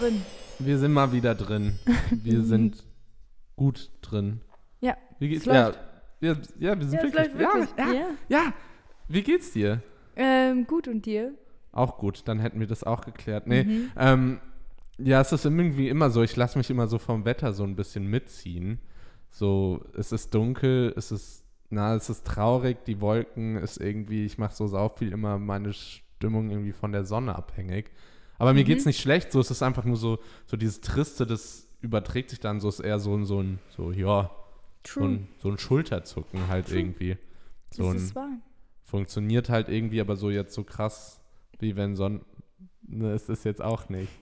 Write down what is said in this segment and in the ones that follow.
Wir sind jetzt drin. Wir sind mal wieder drin. Wir sind gut drin. Ja. Wie geht's? Ja, wir, ja, wir sind Ja, wirklich. wirklich. Ja, ja, ja. Wie geht's dir? Ähm, gut und dir? Auch gut, dann hätten wir das auch geklärt. Nee, Mhm. ähm, ja, es ist irgendwie immer so, ich lasse mich immer so vom Wetter so ein bisschen mitziehen. So, es ist dunkel, es ist, na, es ist traurig, die Wolken ist irgendwie, ich mache so sau viel immer meine Stimmung irgendwie von der Sonne abhängig. Aber mir Mhm. geht's nicht schlecht, so, es ist einfach nur so, so dieses Triste, das überträgt sich dann so, ist eher so ein, so ein, so, ja, so ein, so ein Schulterzucken halt True. irgendwie. So das ein, ist wahr. funktioniert halt irgendwie, aber so jetzt so krass, wie wenn Sonn... Ne, ist das jetzt auch nicht.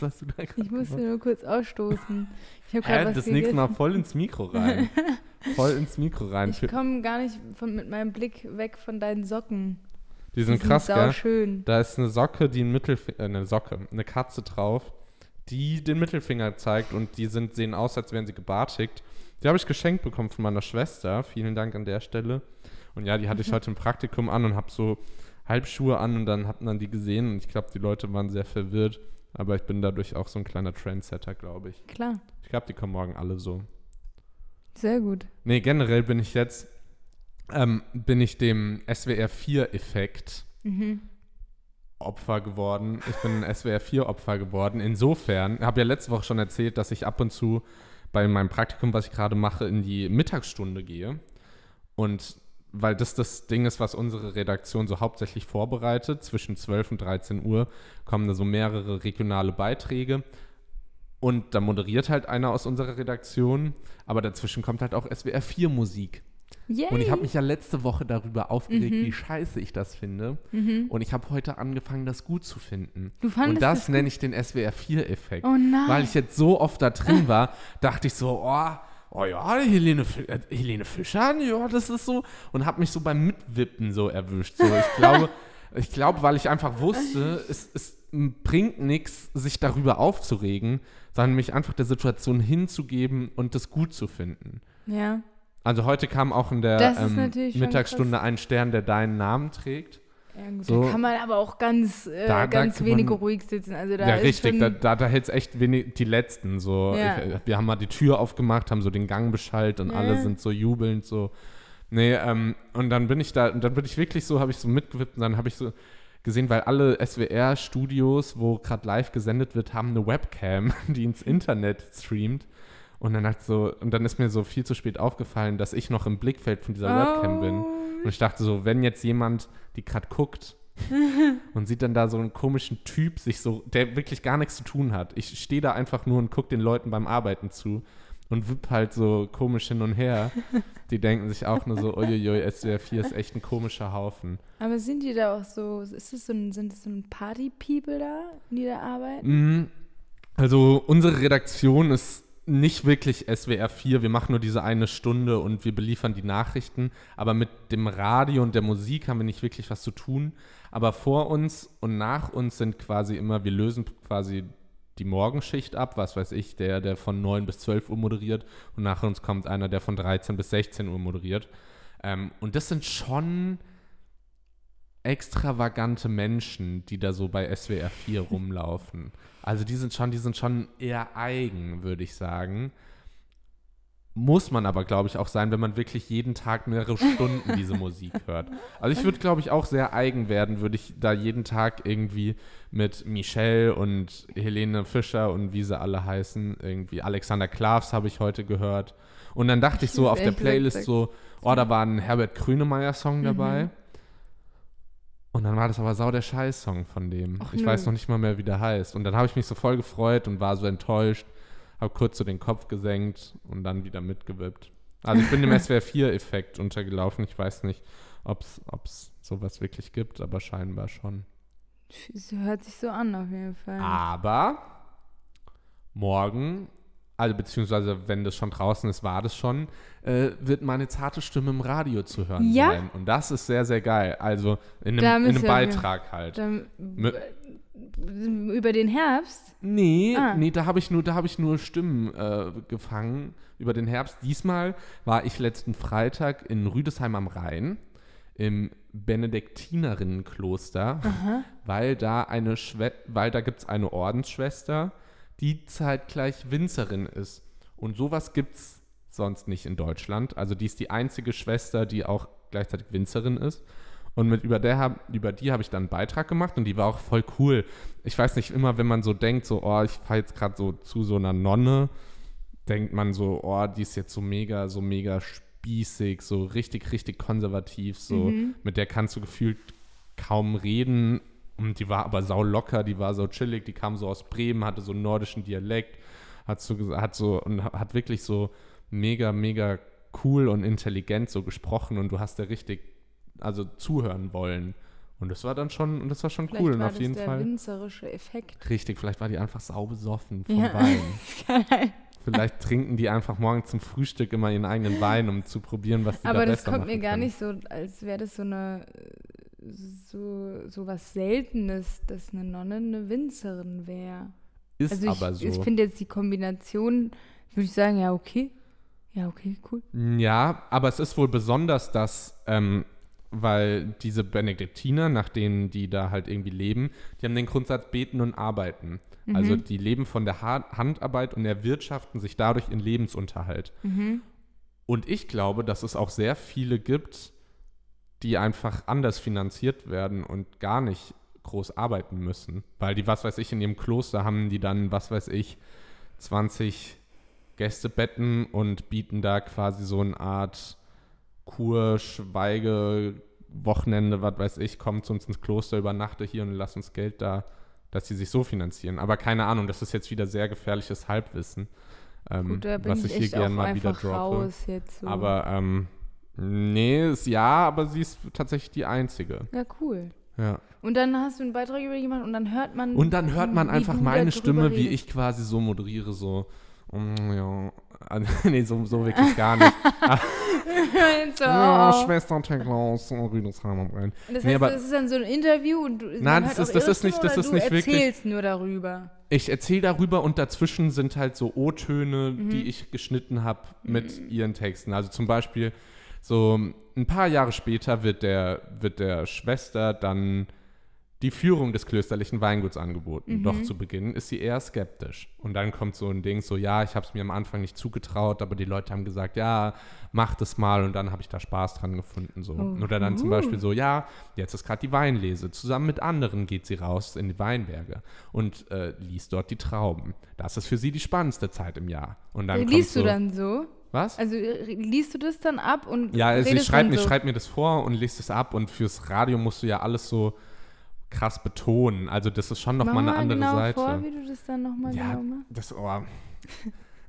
Was hast du da gerade Ich musste gemacht? nur kurz ausstoßen. Ich habe gerade das nächste Mal voll ins Mikro rein. voll ins Mikro rein. Ich komme gar nicht von, mit meinem Blick weg von deinen Socken. Die sind krass, sau gell? schön. Da ist eine Socke, die ein Mittelfinger, äh, eine Socke, eine Katze drauf, die den Mittelfinger zeigt und die sind, sehen aus, als wären sie gebartigt. Die habe ich geschenkt bekommen von meiner Schwester. Vielen Dank an der Stelle. Und ja, die hatte ich heute im Praktikum an und habe so Halbschuhe an und dann hatten dann die gesehen und ich glaube, die Leute waren sehr verwirrt. Aber ich bin dadurch auch so ein kleiner Trendsetter, glaube ich. Klar. Ich glaube, die kommen morgen alle so. Sehr gut. Nee, generell bin ich jetzt, ähm, bin ich dem SWR 4-Effekt Mhm. Opfer geworden. Ich bin ein SWR 4-Opfer geworden. Insofern, habe ja letzte Woche schon erzählt, dass ich ab und zu bei meinem Praktikum, was ich gerade mache, in die Mittagsstunde gehe. Und weil das das Ding ist, was unsere Redaktion so hauptsächlich vorbereitet, zwischen 12 und 13 Uhr kommen da so mehrere regionale Beiträge. Und da moderiert halt einer aus unserer Redaktion, aber dazwischen kommt halt auch SWR 4 Musik. Yay. Und ich habe mich ja letzte Woche darüber aufgeregt, Mhm. wie scheiße ich das finde. Mhm. Und ich habe heute angefangen, das gut zu finden. Du fandest Und das das nenne ich den SWR 4-Effekt. Oh nein. Weil ich jetzt so oft da drin war, dachte ich so, oh, oh ja, Helene, äh, Helene Fischer, ja, das ist so. Und habe mich so beim Mitwippen so erwischt. So, ich glaube, ich glaube, weil ich einfach wusste, es, es bringt nichts, sich darüber aufzuregen, sondern mich einfach der Situation hinzugeben und das gut zu finden. ja. Also heute kam auch in der ähm, Mittagsstunde ein Stern, der deinen Namen trägt. ja gut, So. da kann man aber auch ganz, äh, Da- da ganz kann wenig man- ruhig sitzen. Also da ja, richtig. Da, da, da hält es echt wenig, die letzten. So. Ja. Ich, wir haben mal die Tür aufgemacht, haben so den Gang beschallt und Ja. alle sind so jubelnd so. Nee, ähm, und dann bin ich da, und dann bin ich wirklich so, habe ich so mitgewippt und dann habe ich so gesehen, weil alle SWR-Studios, wo gerade live gesendet wird, haben eine Webcam, die ins Internet streamt. Und dann hat so, und dann ist mir so viel zu spät aufgefallen, dass ich noch im Blickfeld von dieser Webcam bin. Oh. Und ich dachte so, wenn jetzt jemand, die gerade guckt und sieht dann da so einen komischen Typ sich so, der wirklich gar nichts zu tun hat. Ich stehe da einfach nur und gucke den Leuten beim Arbeiten zu und wipp halt so komisch hin und her. Die denken sich auch nur so, uiuiui, SWR 4 ist echt ein komischer Haufen. Aber sind die da auch so, ist das so ein, sind das so ein Party-People da, die da arbeiten? Mhm. Also unsere Redaktion ist nicht wirklich SWR 4. Wir machen nur diese eine Stunde und wir beliefern die Nachrichten. Aber mit dem Radio und der Musik haben wir nicht wirklich was zu tun. Aber vor uns und nach uns sind quasi immer, wir lösen quasi die Morgenschicht ab, was weiß ich, der, der von 9 bis 12 Uhr moderiert. Und nach uns kommt einer, der von 13 bis 16 Uhr moderiert. Ähm, und das sind schon extravagante Menschen, die da so bei SWR 4 rumlaufen. Also die sind schon, die sind schon eher eigen, würde ich sagen. Muss man aber, glaube ich, auch sein, wenn man wirklich jeden Tag mehrere Stunden diese Musik hört. Also ich würde, glaube ich, auch sehr eigen werden, würde ich da jeden Tag irgendwie mit Michelle und Helene Fischer und wie sie alle heißen, irgendwie Alexander Klavs habe ich heute gehört. Und dann dachte ich so auf der Playlist so, oh, da war ein Herbert Grönemeyer-Song dabei. Mhm. Und dann war das aber sau der Scheiß-Song von dem. Ach ich nö. weiß noch nicht mal mehr, wie der heißt. Und dann habe ich mich so voll gefreut und war so enttäuscht, habe kurz so den Kopf gesenkt und dann wieder mitgewippt. Also ich bin dem SWR 4-Effekt untergelaufen. Ich weiß nicht, ob es sowas wirklich gibt, aber scheinbar schon. Es hört sich so an, auf jeden Fall. Aber morgen, also beziehungsweise wenn das schon draußen ist, war das schon, äh, wird meine zarte Stimme im Radio zu hören Ja? sein. Und das ist sehr, sehr geil. Also in einem, in einem wir- Beitrag halt. Dann, Mü- über den Herbst? Nee, Ah. nee, da habe ich nur, da habe ich nur Stimmen äh, gefangen über den Herbst. Diesmal war ich letzten Freitag in Rüdesheim am Rhein im Benediktinerinnenkloster, weil da eine Schwe weil da gibt es eine Ordensschwester, die zeitgleich Winzerin ist. Und sowas gibt es sonst nicht in Deutschland. Also die ist die einzige Schwester, die auch gleichzeitig Winzerin ist. Und mit, über, der, über die habe ich dann einen Beitrag gemacht und die war auch voll cool. Ich weiß nicht, immer wenn man so denkt, so, oh, ich fahre jetzt gerade so zu so einer Nonne, denkt man so, oh, die ist jetzt so mega, so mega spießig, so richtig, richtig konservativ, so, mit der kannst du gefühlt kaum reden. Und die war aber sau locker, die war so chillig, die kam so aus Bremen, hatte so einen nordischen Dialekt, hat so, hat so, und hat wirklich so mega, mega cool und intelligent so gesprochen und du hast da richtig, also zuhören wollen. Und das war dann schon, und das war schon Vielleicht cool und war auf das jeden der Fall. winzerische Effekt. Richtig, vielleicht war die einfach sau besoffen vom Ja. Wein. Vielleicht trinken die einfach morgen zum Frühstück immer ihren eigenen Wein, um zu probieren, was die Aber da das besser kommt machen mir gar können. nicht so, als wäre das so eine so, so was Seltenes, dass eine Nonne eine Winzerin wäre. Ist Also ich, aber so. ich finde jetzt die Kombination, würde ich sagen, ja, okay. Ja, okay, cool. Ja, aber es ist wohl besonders, dass, ähm, weil diese Benediktiner, nach denen die da halt irgendwie leben, die haben den Grundsatz beten und arbeiten. Also die leben von der ha Handarbeit und erwirtschaften sich dadurch in Lebensunterhalt. Und ich glaube, dass es auch sehr viele gibt, die einfach anders finanziert werden und gar nicht groß arbeiten müssen. Weil die, was weiß ich, in ihrem Kloster haben die dann, was weiß ich, 20 Gästebetten und bieten da quasi so eine Art Kur, Schweige, Wochenende, was weiß ich, komm zu uns ins Kloster, übernachte hier und lass uns Geld da, dass sie sich so finanzieren. Aber keine Ahnung, das ist jetzt wieder sehr gefährliches Halbwissen, ähm, Gut, was ich ich hier gerne mal wieder droppe. so. Aber ähm, nee, ist ja, aber sie ist tatsächlich die einzige. ja, cool. Ja. Und dann hast du einen Beitrag über die gemacht und dann hört man. Und dann hört man wie einfach du meine Stimme, wie redest. ich quasi so moderiere, so. mm, Ja, Also, nee, so, so wirklich gar nicht. so, Ja, oh. Schwester Teklaus, Rüdesheim am Rhein. Das heißt, Nee, aber- das ist dann so ein Interview und du, Nein, das ist- das ist nicht- das ist du nicht wirklich- erzählst nur darüber. Ich erzähle darüber und dazwischen sind halt so O-Töne, Mhm. die ich geschnitten habe mit ihren Texten. Also zum Beispiel so ein paar Jahre später wird der, wird der Schwester dann die Führung des klösterlichen Weinguts angeboten. Mhm. Doch zu Beginn ist sie eher skeptisch. Und dann kommt so ein Ding, so ja, ich habe es mir am Anfang nicht zugetraut, aber die Leute haben gesagt, ja, mach das mal und dann habe ich da Spaß dran gefunden. So. Oh. Oder dann zum. Beispiel so, ja, jetzt ist gerade die Weinlese. Zusammen mit anderen geht sie raus in die Weinberge und äh, liest dort die Trauben. Das ist für sie die spannendste Zeit im Jahr. Und dann kommt Liest so, du dann so? Was? Also äh, liest du das dann ab und Ja, also ich schreibe so? schreib mir das vor und lese es ab und fürs Radio musst du ja alles so krass betonen. Also das ist schon nochmal eine mal andere genau Seite. vor, wie du das dann nochmal Ja, genau machst. das, oh.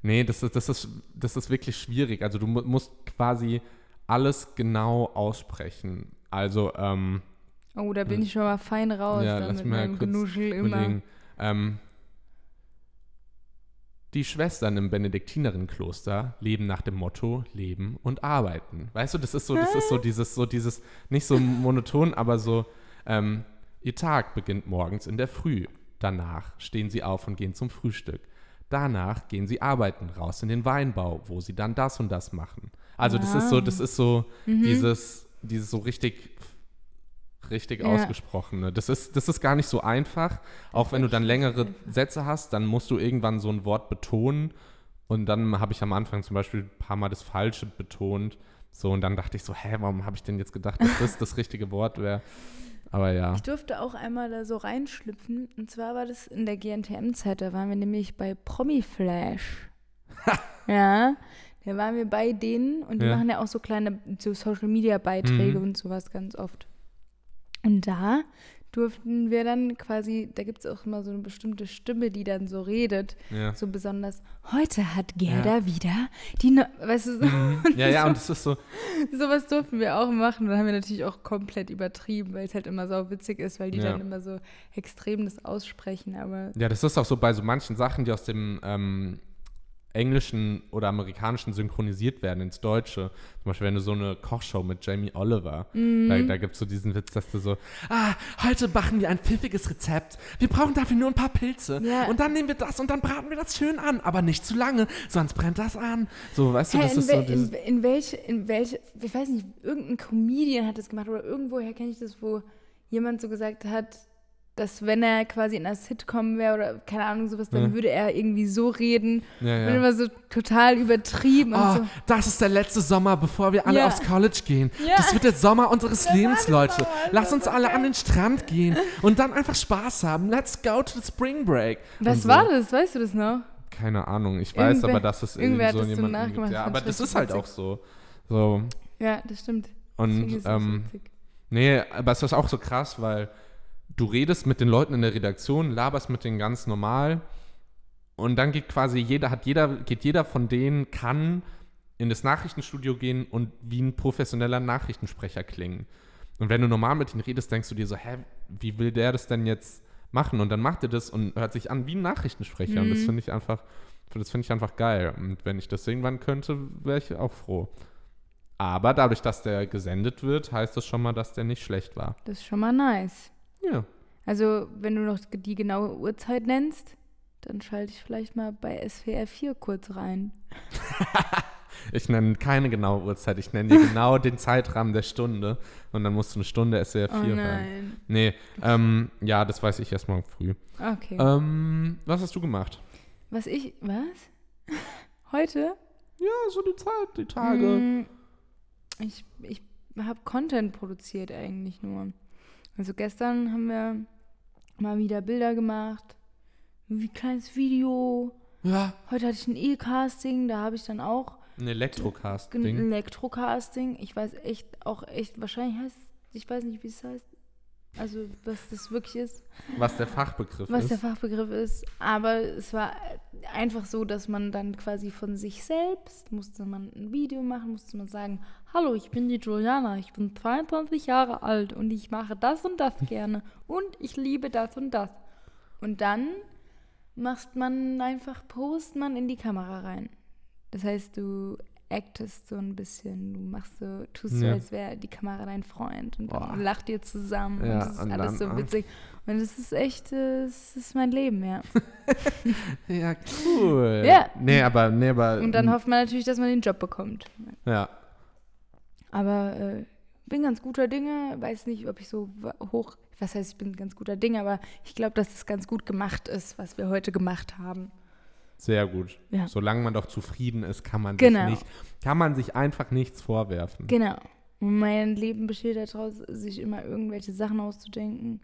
nee, das ist, das, ist, das ist wirklich schwierig. Also du mu musst quasi alles genau aussprechen. Also, ähm, Oh, da bin ich schon mal fein raus ja, dann lass mit mir meinem kurz Genuschel immer. Ähm, die Schwestern im Benediktinerinnenkloster leben nach dem Motto Leben und Arbeiten. Weißt du, das ist so, das ist so dieses, so dieses, nicht so monoton, aber so, ähm, ihr Tag beginnt morgens in der Früh. Danach stehen sie auf und gehen zum Frühstück. Danach gehen sie arbeiten, raus in den Weinbau, wo sie dann das und das machen. Also das ist so, das ist so dieses, dieses so richtig richtig Ja. ausgesprochene. Das ist, das ist gar nicht so einfach. Auch wenn du dann längere Sätze hast, dann musst du irgendwann so ein Wort betonen. Und dann habe ich am Anfang zum Beispiel ein paar Mal das Falsche betont. So, und dann dachte ich so, hä, warum habe ich denn jetzt gedacht, dass das das richtige Wort wäre? Aber ja. Ich durfte auch einmal da so reinschlüpfen. Und zwar war das in der GNTM-Zeit. Da waren wir nämlich bei Promiflash. ja, da waren wir bei denen und die Ja. machen ja auch so kleine so Social-Media-Beiträge Mhm. und sowas ganz oft. Und da durften wir dann quasi, da gibt es auch immer so eine bestimmte Stimme, die dann so redet. Ja. So besonders, heute hat Gerda wieder die, ne weißt du, so, ja, ja, und es ist so, sowas durften wir auch machen. Und dann haben wir natürlich auch komplett übertrieben, weil es halt immer so witzig ist, weil die Ja. dann immer so extrem das aussprechen. Aber ja, das ist auch so bei so manchen Sachen, die aus dem, ähm, englischen oder amerikanischen synchronisiert werden ins Deutsche. Zum Beispiel, wenn du so eine Kochshow mit Jamie Oliver, Mhm. da, da gibt es so diesen Witz, dass du so, ah, heute machen wir ein pfiffiges Rezept. Wir brauchen dafür nur ein paar Pilze. Ja. Und dann nehmen wir das und dann braten wir das schön an, aber nicht zu lange, sonst brennt das an. So, weißt du, Hä, das in, ist so dieses, in, in welche, in welche, ich weiß nicht, irgendein Comedian hat das gemacht oder irgendwoher kenne ich das, wo jemand so gesagt hat, dass wenn er quasi in einer Sitcom wäre oder keine Ahnung sowas, dann Ja. würde er irgendwie so reden ja, und ja. immer so total übertrieben und Oh, so. das ist der letzte Sommer, bevor wir alle Ja. aufs College gehen. Das wird der Sommer unseres war Lebens, Leute. Lass uns so alle an den Strand gehen und dann einfach Spaß haben. Let's go to the Spring Break. Was und so. war das? Weißt du das noch? Keine Ahnung. Ich weiß Irgendwer- aber, dass es irgendwie irgendwer hat so jemanden nachgemacht, gibt. Ja, aber das ist halt auch so. So. Ja, das stimmt. Und das ähm, nee, aber es ist auch so krass, weil du redest mit den Leuten in der Redaktion, laberst mit denen ganz normal und dann geht quasi jeder, hat jeder, geht jeder von denen, kann in das Nachrichtenstudio gehen und wie ein professioneller Nachrichtensprecher klingen. Und wenn du normal mit ihnen redest, denkst du dir so, hä, wie will der das denn jetzt machen? Und dann macht er das und hört sich an wie ein Nachrichtensprecher. Und das Mhm. finde ich einfach, das finde ich einfach geil. Und wenn ich das irgendwann könnte, wäre ich auch froh. Aber dadurch, dass der gesendet wird, heißt das schon mal, dass der nicht schlecht war. Das ist schon mal nice. Ja. Also, wenn du noch die genaue Uhrzeit nennst, dann schalte ich vielleicht mal bei SWR 4 kurz rein. Ich nenne keine genaue Uhrzeit, ich nenne dir genau den Zeitrahmen der Stunde und dann musst du eine Stunde SWR 4 Oh hören. nein. Nee, ähm, ja, das weiß ich erst morgen früh. Okay. Ähm, was hast du gemacht? Was ich. Was? Heute? Ja, so die Zeit, die Tage. Mm, Ich, ich habe Content produziert eigentlich nur. Also gestern haben wir mal wieder Bilder gemacht. Wie ein kleines Video. Ja, Heute hatte ich ein E-Casting, da habe ich dann auch ein ein Elektrocast-Ding. Elektro-Casting. Ich weiß echt auch echt, wahrscheinlich heißt, ich weiß nicht, wie es heißt. Also, was das wirklich ist, Was der Fachbegriff was ist. der Fachbegriff ist. Aber es war einfach so, dass man dann quasi von sich selbst musste man ein Video machen, musste man sagen, hallo, ich bin die Juliana, ich bin 22 Jahre alt und ich mache das und das gerne und ich liebe das und das. Und dann macht man einfach, post man in die Kamera rein. Das heißt, du actest so ein bisschen, du machst so, tust so, Ja. als wäre die Kamera dein Freund und Boah. dann lacht ihr zusammen Ja, und das ist und alles so ah. witzig. Und das ist echt, äh, das ist mein Leben, ja. Ja, cool. Ja. Nee, aber, nee, aber. Und dann hofft man natürlich, dass man den Job bekommt. Ja. Aber äh, bin ganz guter Dinge, weiß nicht, ob ich so hoch, was heißt, ich bin ganz guter Dinge, aber ich glaube, dass es ganz gut gemacht ist, was wir heute gemacht haben. Sehr gut. Ja. Solange man doch zufrieden ist, kann man Genau. sich nicht, kann man sich einfach nichts vorwerfen. Genau. Mein Leben besteht daraus, sich immer irgendwelche Sachen auszudenken,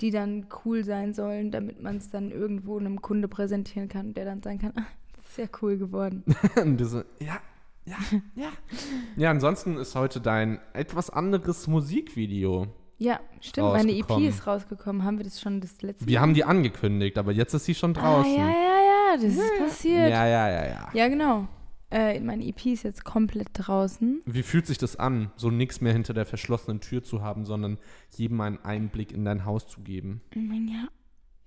die dann cool sein sollen, damit man es dann irgendwo einem Kunde präsentieren kann, der dann sagen kann, ah, das ist ja cool geworden. So, ja, ja, ja. Ja, ansonsten ist heute dein etwas anderes Musikvideo. Ja, stimmt, meine EP ist rausgekommen. Haben wir das schon das letzte Wir haben die angekündigt, aber jetzt ist sie schon draußen. Ah, ja, ja, ja, das ist passiert. ja, ja, ja, ja. Ja, genau. Äh, mein EP ist jetzt komplett draußen. Wie fühlt sich das an, so nichts mehr hinter der verschlossenen Tür zu haben, sondern jedem einen Einblick in dein Haus zu geben? Ich mein, ja,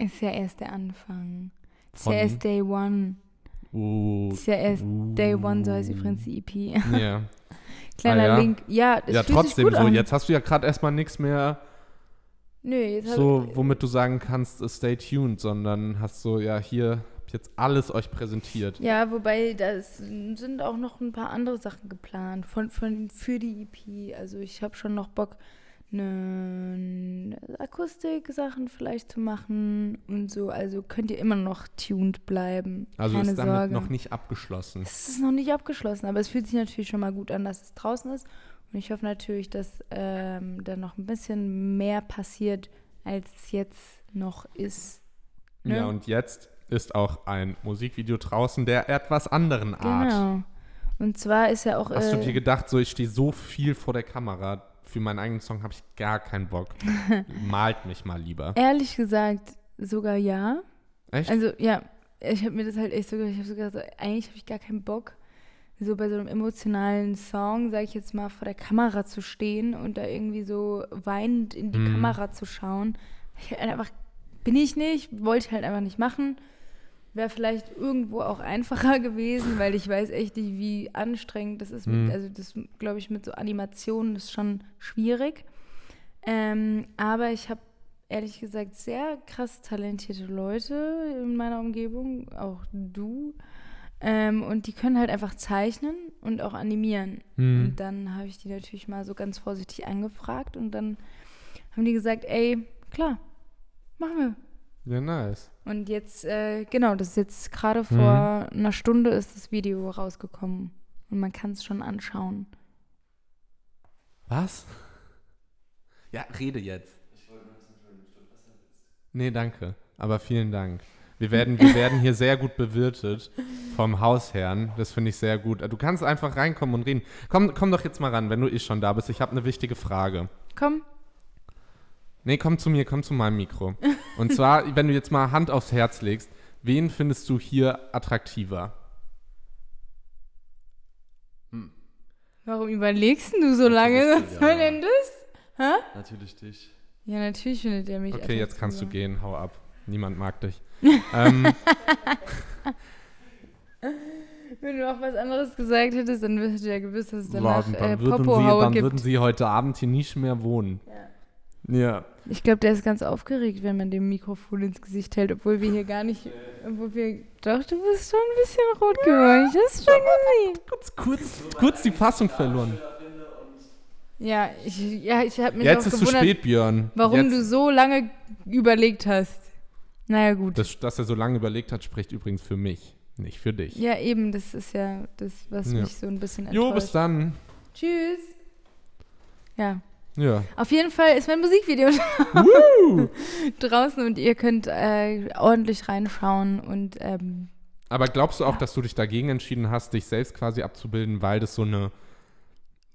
ist ja erst der Anfang. Ist ja erst Day One. Uh, Ist ja erst uh, Day One, so heißt übrigens die EP. Ja, Kleiner Ah, ja? Link. Ja, es ja fühlt trotzdem sich gut so. an. Jetzt hast du ja gerade erstmal nichts mehr, Nö, jetzt so, womit du sagen kannst, stay tuned, sondern hast so, ja, hier jetzt alles euch präsentiert. Ja, wobei da sind auch noch ein paar andere Sachen geplant von, von, für die EP. Also ich habe schon noch Bock, ne, Akustik-Sachen vielleicht zu machen und so. Also könnt ihr immer noch tuned bleiben. Also Keine ist damit Sorge. noch nicht abgeschlossen. Es ist noch nicht abgeschlossen, aber es fühlt sich natürlich schon mal gut an, dass es draußen ist. Und ich hoffe natürlich, dass ähm, da noch ein bisschen mehr passiert, als es jetzt noch ist. Ne? Ja, und jetzt ist auch ein Musikvideo draußen der etwas anderen Art. Genau. Und zwar ist ja auch. Hast du äh, dir gedacht, so ich stehe so viel vor der Kamera, für meinen eigenen Song habe ich gar keinen Bock. Malt mich mal lieber. Ehrlich gesagt, sogar ja. Echt? Also ja, ich habe mir das halt echt so gedacht, ich habe so gedacht, so, eigentlich habe ich gar keinen Bock, so bei so einem emotionalen Song, sage ich jetzt mal, vor der Kamera zu stehen und da irgendwie so weinend in die Mhm. Kamera zu schauen. Ich halt einfach, bin ich nicht, wollte ich halt einfach nicht machen. Wäre vielleicht irgendwo auch einfacher gewesen, weil ich weiß echt nicht, wie anstrengend das ist. Mit, Mhm. also das, glaube ich, mit so Animationen ist schon schwierig. Ähm, aber ich habe ehrlich gesagt sehr krass talentierte Leute in meiner Umgebung, auch du. Ähm, und die können halt einfach zeichnen und auch animieren. Hm. Und dann habe ich die natürlich mal so ganz vorsichtig angefragt und dann haben die gesagt, ey, klar, machen wir. Ja, nice. Und jetzt, äh, genau, das ist jetzt gerade Mhm. vor einer Stunde ist das Video rausgekommen. Und man kann es schon anschauen. Was? Ja, rede jetzt. Nee, danke. Aber vielen Dank. Wir werden, wir werden hier sehr gut bewirtet vom Hausherrn. Das finde ich sehr gut. Du kannst einfach reinkommen und reden. Komm, komm doch jetzt mal ran, wenn du eh schon da bist. Ich habe eine wichtige Frage. Komm, Nee, komm zu mir, komm zu meinem Mikro. Und zwar, wenn du jetzt mal Hand aufs Herz legst, wen findest du hier attraktiver? warum überlegst du so lange? Natürlich, Was soll ja. denn das? Hä? Natürlich dich. Ja, natürlich findet er mich Okay, jetzt kannst du gehen, hau ab. Niemand mag dich. ähm, Wenn du auch was anderes gesagt hättest, dann hättest du ja gewusst, dass es ja, danach dann, äh, würden sie, dann gibt. würden sie heute Abend hier nicht mehr wohnen. Ja. Ich glaube, der ist ganz aufgeregt, wenn man dem Mikrofon ins Gesicht hält, obwohl wir hier gar nicht, obwohl wir, doch, du bist schon ein bisschen rot geworden. Ich hab's schon gesehen. Kurz, kurz, kurz die Fassung verloren. Ja, ich, ja, ich habe mich Jetzt auch ist zu spät, Björn. warum Jetzt, du so lange überlegt hast. Naja, gut. das, dass er so lange überlegt hat, spricht übrigens für mich, nicht für dich. ja, eben, das ist ja das, was Ja. mich so ein bisschen enttäuscht. Jo, bis dann. Tschüss. Ja, Ja. auf jeden Fall ist mein Musikvideo draußen und ihr könnt äh, ordentlich reinschauen und ähm, Aber glaubst du auch, dass du dich dagegen entschieden hast, dich selbst quasi abzubilden, weil das so eine.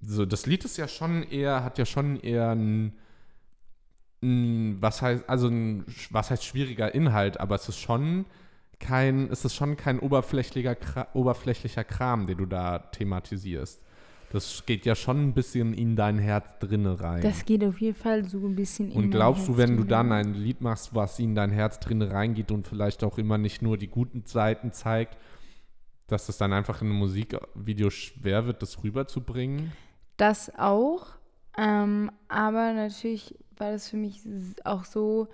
So, das Lied ist ja schon eher, hat ja schon eher ein. ein was heißt, also ein, was heißt schwieriger Inhalt, aber es ist schon kein, es ist schon kein oberflächlicher, oberflächlicher Kram, den du da thematisierst. Das geht ja schon ein bisschen in dein Herz drinne rein. das geht auf jeden Fall so ein bisschen in Und glaubst du, wenn du dann ein Lied machst, was in dein Herz drin reingeht und vielleicht auch immer nicht nur die guten Seiten zeigt, dass es dann einfach in einem Musikvideo schwer wird, das rüberzubringen? Das auch. Ähm, aber natürlich war das für mich auch so,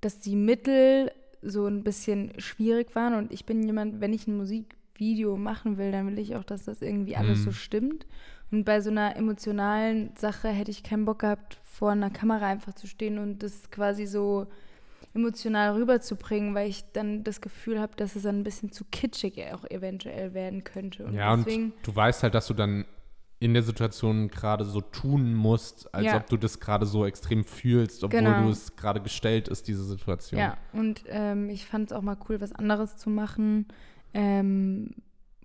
dass die Mittel so ein bisschen schwierig waren. Und ich bin jemand, wenn ich ein Musikvideo machen will, dann will ich auch, dass das irgendwie alles Mhm. so stimmt. Und bei so einer emotionalen Sache hätte ich keinen Bock gehabt, vor einer Kamera einfach zu stehen und das quasi so emotional rüberzubringen, weil ich dann das Gefühl habe, dass es dann ein bisschen zu kitschig auch eventuell werden könnte. Und ja, und du weißt halt, dass du dann in der Situation gerade so tun musst, als Ja. ob du das gerade so extrem fühlst, obwohl Genau. du es gerade gestellt ist, diese Situation. Ja, und ähm, ich fand es auch mal cool, was anderes zu machen. Ähm,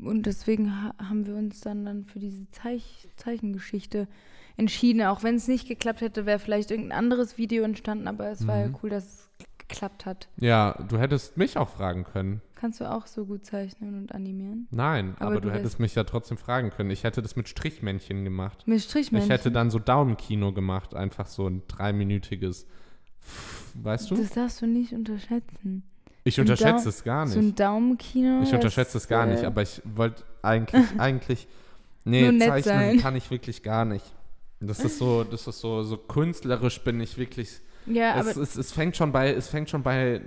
und deswegen ha haben wir uns dann, dann für diese Zeich Zeichengeschichte entschieden. Auch wenn es nicht geklappt hätte, wäre vielleicht irgendein anderes Video entstanden, aber es war ja Mhm. cool, dass es geklappt hat. ja, du hättest mich auch fragen können. Kannst du auch so gut zeichnen und animieren? Nein, Aber aber, du du, hättest mich ja trotzdem fragen können. Ich hätte das mit Strichmännchen gemacht. Mit Strichmännchen? Ich hätte dann so Daumenkino gemacht, einfach so ein dreiminütiges. Weißt du? Das darfst du nicht unterschätzen. Ich unterschätze es gar So ein nicht. Daumenkino. Ich unterschätze es gar nicht, äh, aber ich wollte eigentlich, eigentlich, nee, zeichnen sein. kann ich wirklich gar nicht. Das ist so, das ist so, so künstlerisch bin ich wirklich. Ja, aber Es, es, es fängt schon bei, es fängt schon bei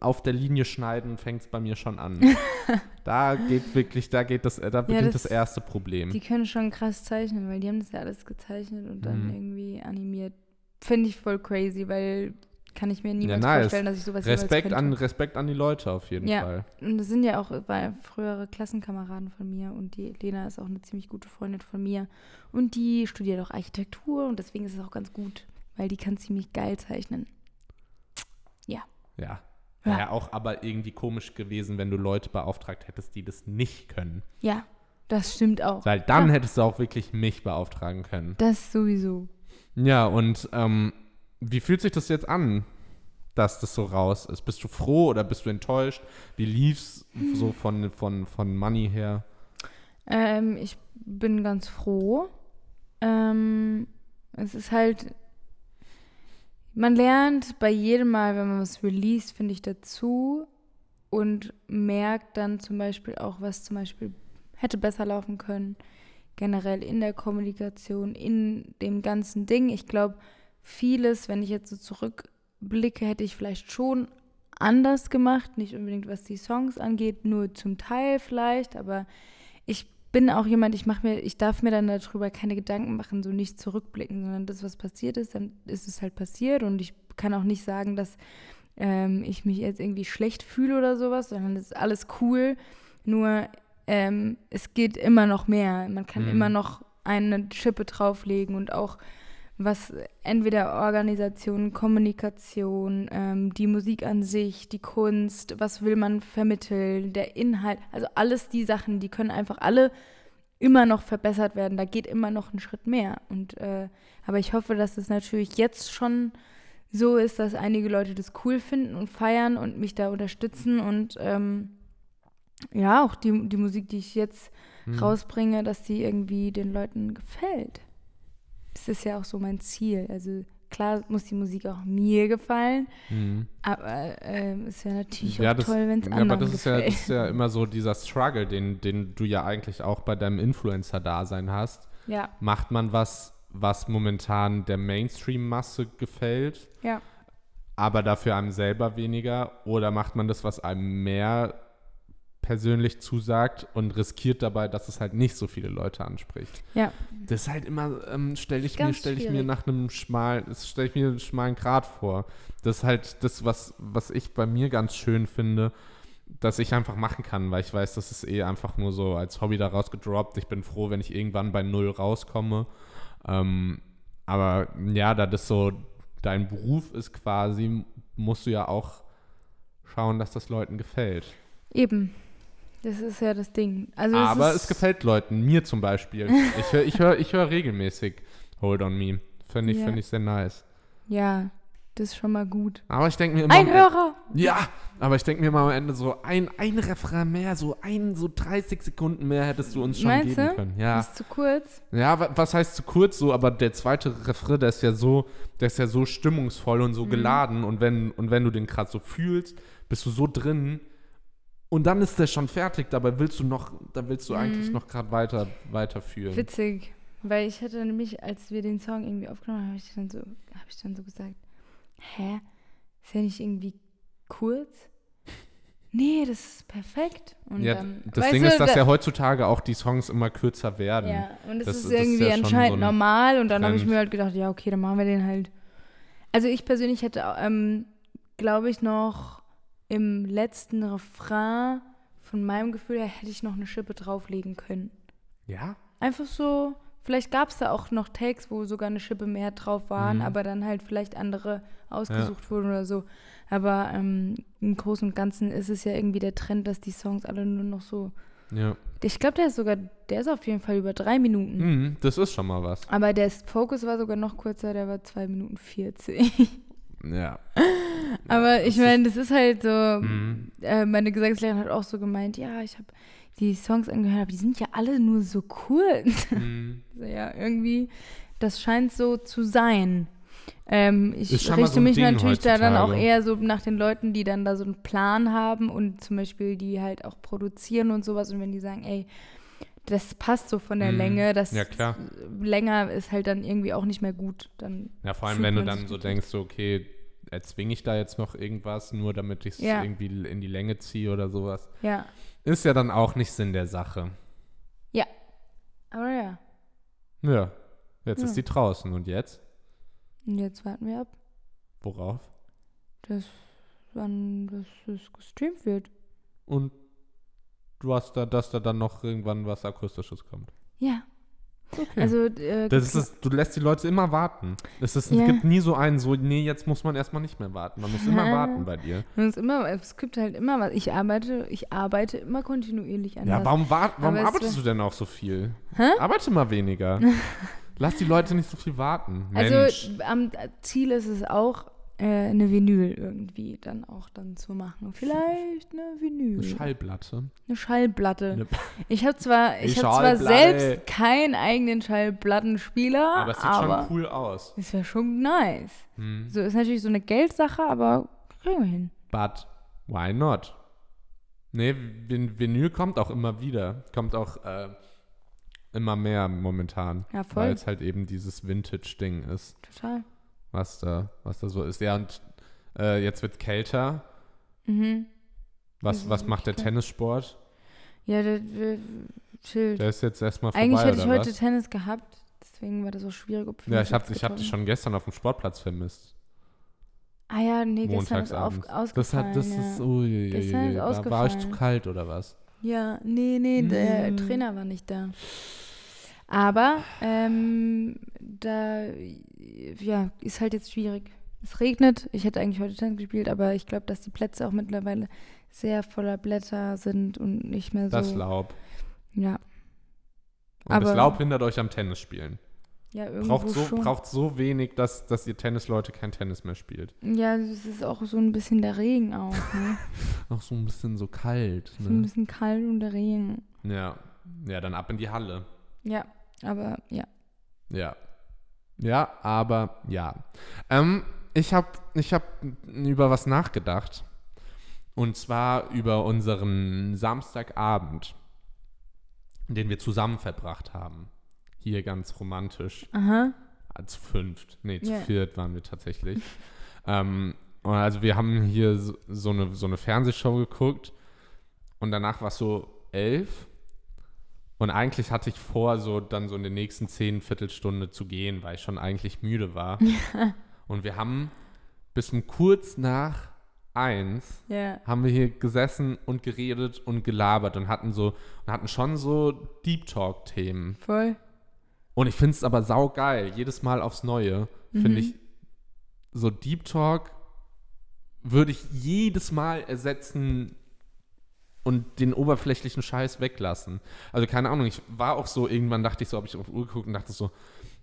auf der Linie schneiden, fängt es bei mir schon an. da geht wirklich, da geht das, da beginnt das, das- erste Problem. Die können schon krass zeichnen, weil die haben das ja alles gezeichnet und dann Mhm. irgendwie animiert. Finde ich voll crazy, weil kann ich mir niemals nice. vorstellen, dass ich sowas Respekt an, Respekt an die Leute auf jeden Ja. Fall. Und das sind ja auch frühere Klassenkameraden von mir und die Lena ist auch eine ziemlich gute Freundin von mir und die studiert auch Architektur und deswegen ist es auch ganz gut, weil die kann ziemlich geil zeichnen. Ja. Ja. Wäre auch aber irgendwie komisch gewesen, wenn du Leute beauftragt hättest, die das nicht können. Ja, das stimmt auch. Weil dann Ja. hättest du auch wirklich mich beauftragen können. Das sowieso. Ja, und ähm, wie fühlt sich das jetzt an, dass das so raus ist? Bist du froh oder bist du enttäuscht? Wie lief's so von, von, von Money her? Ähm, ich bin ganz froh. Ähm, es ist halt, man lernt bei jedem Mal, wenn man was released, finde ich dazu. und merkt dann zum Beispiel auch, was zum Beispiel hätte besser laufen können, generell in der Kommunikation, in dem ganzen Ding. Ich glaube, vieles, wenn ich jetzt so zurückblicke, hätte ich vielleicht schon anders gemacht, nicht unbedingt was die Songs angeht, nur zum Teil vielleicht, aber ich bin auch jemand, ich mache mir, ich darf mir dann darüber keine Gedanken machen, so nicht zurückblicken, sondern das, was passiert ist, dann ist es halt passiert und ich kann auch nicht sagen, dass ähm, ich mich jetzt irgendwie schlecht fühle oder sowas, sondern es ist alles cool. Nur ähm, es geht immer noch mehr. Man kann Mhm. immer noch eine Schippe drauflegen und auch was entweder Organisation, Kommunikation, ähm, die Musik an sich, die Kunst, was will man vermitteln, der Inhalt, also alles die Sachen, die können einfach alle immer noch verbessert werden. Da geht immer noch ein Schritt mehr. Und äh, aber ich hoffe, dass es natürlich jetzt schon so ist, dass einige Leute das cool finden und feiern und mich da unterstützen und ähm, ja, auch die, die Musik, die ich jetzt Hm. rausbringe, dass die irgendwie den Leuten gefällt. Das ist ja auch so mein Ziel. Also klar muss die Musik auch mir gefallen, Mhm. aber ähm, es wäre natürlich Ja, auch das, toll, wenn es ja, anderen aber das ist, ja, das ist ja immer so dieser Struggle, den, den du ja eigentlich auch bei deinem Influencer-Dasein hast. ja, Macht man was, was momentan der Mainstream-Masse gefällt, ja. aber dafür einem selber weniger? Oder macht man das, was einem mehr persönlich zusagt und riskiert dabei, dass es halt nicht so viele Leute anspricht? Ja. Das ist halt immer, ähm, stelle ich, mir, stell ich mir nach einem schmalen, das stelle ich mir einen schmalen Grat vor. Das ist halt das, was, was ich bei mir ganz schön finde, dass ich einfach machen kann, weil ich weiß, das ist eh einfach nur so als Hobby da rausgedroppt. Ich bin froh, wenn ich irgendwann bei Null rauskomme. Ähm, aber ja, da das so dein Beruf ist quasi, musst du ja auch schauen, dass das Leuten gefällt. Eben. Das ist ja das Ding. Also Aber ist, es gefällt Leuten, mir zum Beispiel. Ich höre ich hör, ich hör regelmäßig Hold on Me. Finde ich, Ja. find ich sehr nice. Ja, das ist schon mal gut. Aber ich denke mir immer. Ein Hörer! Ja, aber ich denke mir mal am Ende so, ein, ein Refrain mehr, so ein, so 30 Sekunden mehr hättest du uns schon Meinst geben du? können. Ja. Ist zu kurz? Ja, wa- was heißt zu kurz so, aber der zweite Refrain, der ist ja so, der ist ja so stimmungsvoll und Mhm. so geladen und wenn, und wenn du den gerade so fühlst, bist du so drin und dann ist der schon fertig, dabei willst du noch, da willst du eigentlich Mhm. noch gerade weiter, weiter fühlen. Witzig. Weil ich hatte nämlich, als wir den Song irgendwie aufgenommen haben, habe ich dann so, habe ich dann so gesagt, hä? Ist ja nicht irgendwie kurz? Nee, das ist perfekt. Und Ja, dann, das Ding du, ist, dass da- ja heutzutage auch die Songs immer kürzer werden. Ja, und das, Das- ist das ist irgendwie ja anscheinend so normal. Und dann habe ich mir halt gedacht, ja, okay, dann machen wir den halt. Also ich persönlich hätte, ähm, glaube ich, noch im letzten Refrain von meinem Gefühl her hätte ich noch eine Schippe drauflegen können. Ja? Einfach so, vielleicht gab es da auch noch Takes, wo sogar eine Schippe mehr drauf waren, Mhm. aber dann halt vielleicht andere ausgesucht wurden oder so. Aber ähm, im Großen und Ganzen ist es ja irgendwie der Trend, dass die Songs alle nur noch so. Ja. Ich glaube, der ist sogar, der ist auf jeden Fall über drei Minuten. Mhm, das ist schon mal was. Aber der Focus war sogar noch kürzer, der war 2 Minuten 40. Ja. Aber ich das ist- meine, das ist halt so, Mhm. äh, meine Gesangslehrerin hat auch so gemeint, ja, ich habe die Songs angehört, aber die sind ja alle nur so kurz. Mhm. so, ja, irgendwie, das scheint so zu sein. Ähm, ich richte so mich Ding natürlich da dann auch heutzutage. eher so nach den Leuten, die dann da so einen Plan haben und zum Beispiel die halt auch produzieren und sowas. Und wenn die sagen, ey, das passt so von der Mhm. Länge, das Ja, klar. länger ist halt dann irgendwie auch nicht mehr gut. Dann Ja, vor allem, wenn du dann so denkst, so, okay, erzwinge ich da jetzt noch irgendwas, nur damit ich es Ja. irgendwie in die Länge ziehe oder sowas. Ja, Ist ja dann auch nicht Sinn der Sache. aber ja. Ja, jetzt Ja. ist die draußen. Und jetzt? Und jetzt warten wir ab, Worauf? dass wann das, das gestreamt wird. Und du hast da, dass da dann noch irgendwann was Akustisches kommt. Ja. Okay. Also, äh, das ist es, du lässt die Leute immer warten. Es, ist, Ja. es gibt nie so einen, so, nee, jetzt muss man erstmal nicht mehr warten. Man muss immer warten bei dir. es, ist immer, es gibt halt immer was. Ich arbeite, ich arbeite immer kontinuierlich an Ja, was. warum, wart, warum Aber es arbeitest wär- du denn auch so viel? Hä? Arbeite mal weniger. Lass die Leute nicht so viel warten. Mensch. Also am Ziel ist es auch, äh, eine Vinyl irgendwie dann auch dann zu machen. Vielleicht eine Vinyl. eine Schallplatte. Eine Schallplatte. Eine- Ich habe zwar, ich hab zwar selbst keinen eigenen Schallplattenspieler, Aber es sieht aber schon cool aus. ist ja schon nice. Hm. So ist natürlich so eine Geldsache, aber kriegen wir hin. But why not? Nee, Vin Vinyl kommt auch immer wieder. Kommt auch äh, immer mehr momentan. Ja, voll. Weil es halt eben dieses Vintage-Ding ist, Total. Was da, was da so ist. Ja, und äh, jetzt wird kälter. Mhm. Was, was macht der. Tennissport? Ja, der, der chillt. Der ist jetzt erstmal vorbei, Eigentlich hätte ich heute was? Tennis gehabt, deswegen war das so schwierig. Ob Ja, ich habe 45 ich hab dich schon gestern auf dem Sportplatz vermisst. Ah ja, nee, gestern ist auf, ausgefallen. Das hat, das ja. ist, ui, Gestern ist da war ich zu kalt oder was? Ja, nee, nee, der Mm. Trainer war nicht da. Aber ähm, da ja, ist halt jetzt schwierig. Es regnet. Ich hätte eigentlich heute Tennis gespielt, aber ich glaube, dass die Plätze auch mittlerweile sehr voller Blätter sind und nicht mehr so. Das Laub. Ja, Und das Aber- Laub hindert euch am Tennis spielen. ja irgendwo Braucht so, schon. braucht so wenig, dass, dass ihr Tennisleute kein Tennis mehr spielt. ja, es ist auch so ein bisschen der Regen auch. Ne? Auch so ein bisschen so kalt. So ein Ne? bisschen kalt und der Regen. Ja. ja, dann ab in die Halle. Ja, aber ja. Ja. Ja, aber ja. Ähm, ich habe ich hab über was nachgedacht. Und zwar über unseren Samstagabend, den wir zusammen verbracht haben. Hier ganz romantisch. Aha. Zu fünft. Nee, zu Ja. viert waren wir tatsächlich. ähm, also wir haben hier so, so, eine, so eine Fernsehshow geguckt und danach war es so elf. Und eigentlich hatte ich vor, so dann so in den nächsten zehn Viertelstunde zu gehen, weil ich schon eigentlich müde war. Und wir haben bis um kurz nach eins Ja. haben wir hier gesessen und geredet und gelabert und hatten so und hatten schon so Deep Talk Themen. Voll. Und ich finde es aber saugeil, jedes Mal aufs Neue, finde ich, so Deep Talk würde ich jedes Mal ersetzen und den oberflächlichen Scheiß weglassen. Also keine Ahnung, ich war auch so, irgendwann dachte ich so, habe ich auf Uhr geguckt und dachte so,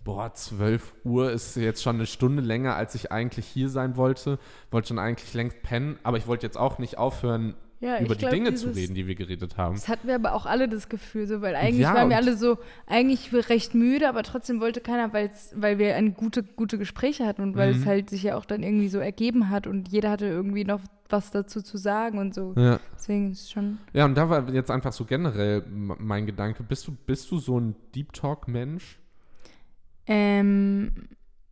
boah, 12 Uhr ist jetzt schon eine Stunde länger, als ich eigentlich hier sein wollte. Wollte schon eigentlich längst pennen, aber ich wollte jetzt auch nicht aufhören, Ja, über die glaub, Dinge zu dieses- reden, die wir geredet haben. Das hatten wir aber auch alle das Gefühl, so, weil eigentlich Ja, waren wir alle so, eigentlich recht müde, aber trotzdem wollte keiner, weil wir ein gute, gute Gespräche hatten und weil Mhm. es halt sich ja auch dann irgendwie so ergeben hat und jeder hatte irgendwie noch was dazu zu sagen und so. Ja. Deswegen ist schon. Ja, und da war jetzt einfach so generell mein Gedanke, bist du, bist du so ein Deep Talk-Mensch? Ähm,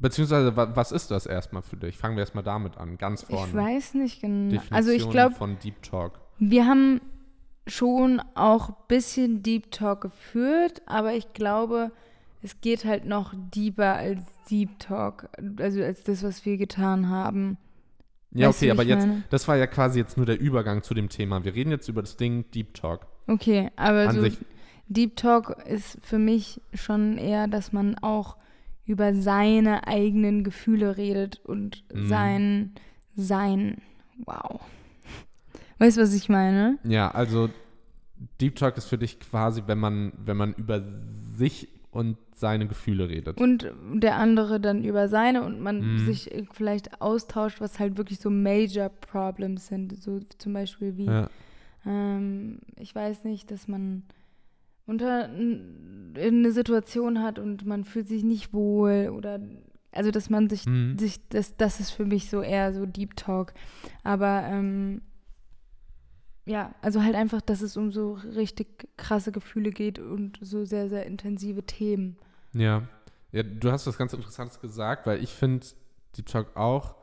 Beziehungsweise, wa- was ist das erstmal für dich? Fangen wir erstmal damit an, ganz vorne. ich weiß nicht genau. Definition Also ich glaube, von Deep Talk. wir haben schon auch ein bisschen Deep Talk geführt, aber ich glaube, es geht halt noch deeper als Deep Talk, also als das, was wir getan haben. Ja, Weißt du, okay, wie aber jetzt, meine? das war ja quasi jetzt nur der Übergang zu dem Thema. Wir reden jetzt über das Ding Deep Talk. Okay, aber An so. Deep Talk ist für mich schon eher, dass man auch über seine eigenen Gefühle redet und Mhm. sein Sein. Wow. Weißt du, was ich meine? Ja, also Deep Talk ist für dich quasi, wenn man, wenn man über sich und seine Gefühle redet. Und der andere dann über seine und man Mhm. sich vielleicht austauscht, was halt wirklich so Major Problems sind. So zum Beispiel wie, ja. ähm, ich weiß nicht, dass man unter eine Situation hat und man fühlt sich nicht wohl oder also dass man sich, Mhm. sich das, das ist für mich so eher so Deep Talk. Aber ähm, ja, also halt einfach, dass es um so richtig krasse Gefühle geht und so sehr, sehr intensive Themen. Ja. ja, du hast was ganz Interessantes gesagt, weil ich finde Deep Talk auch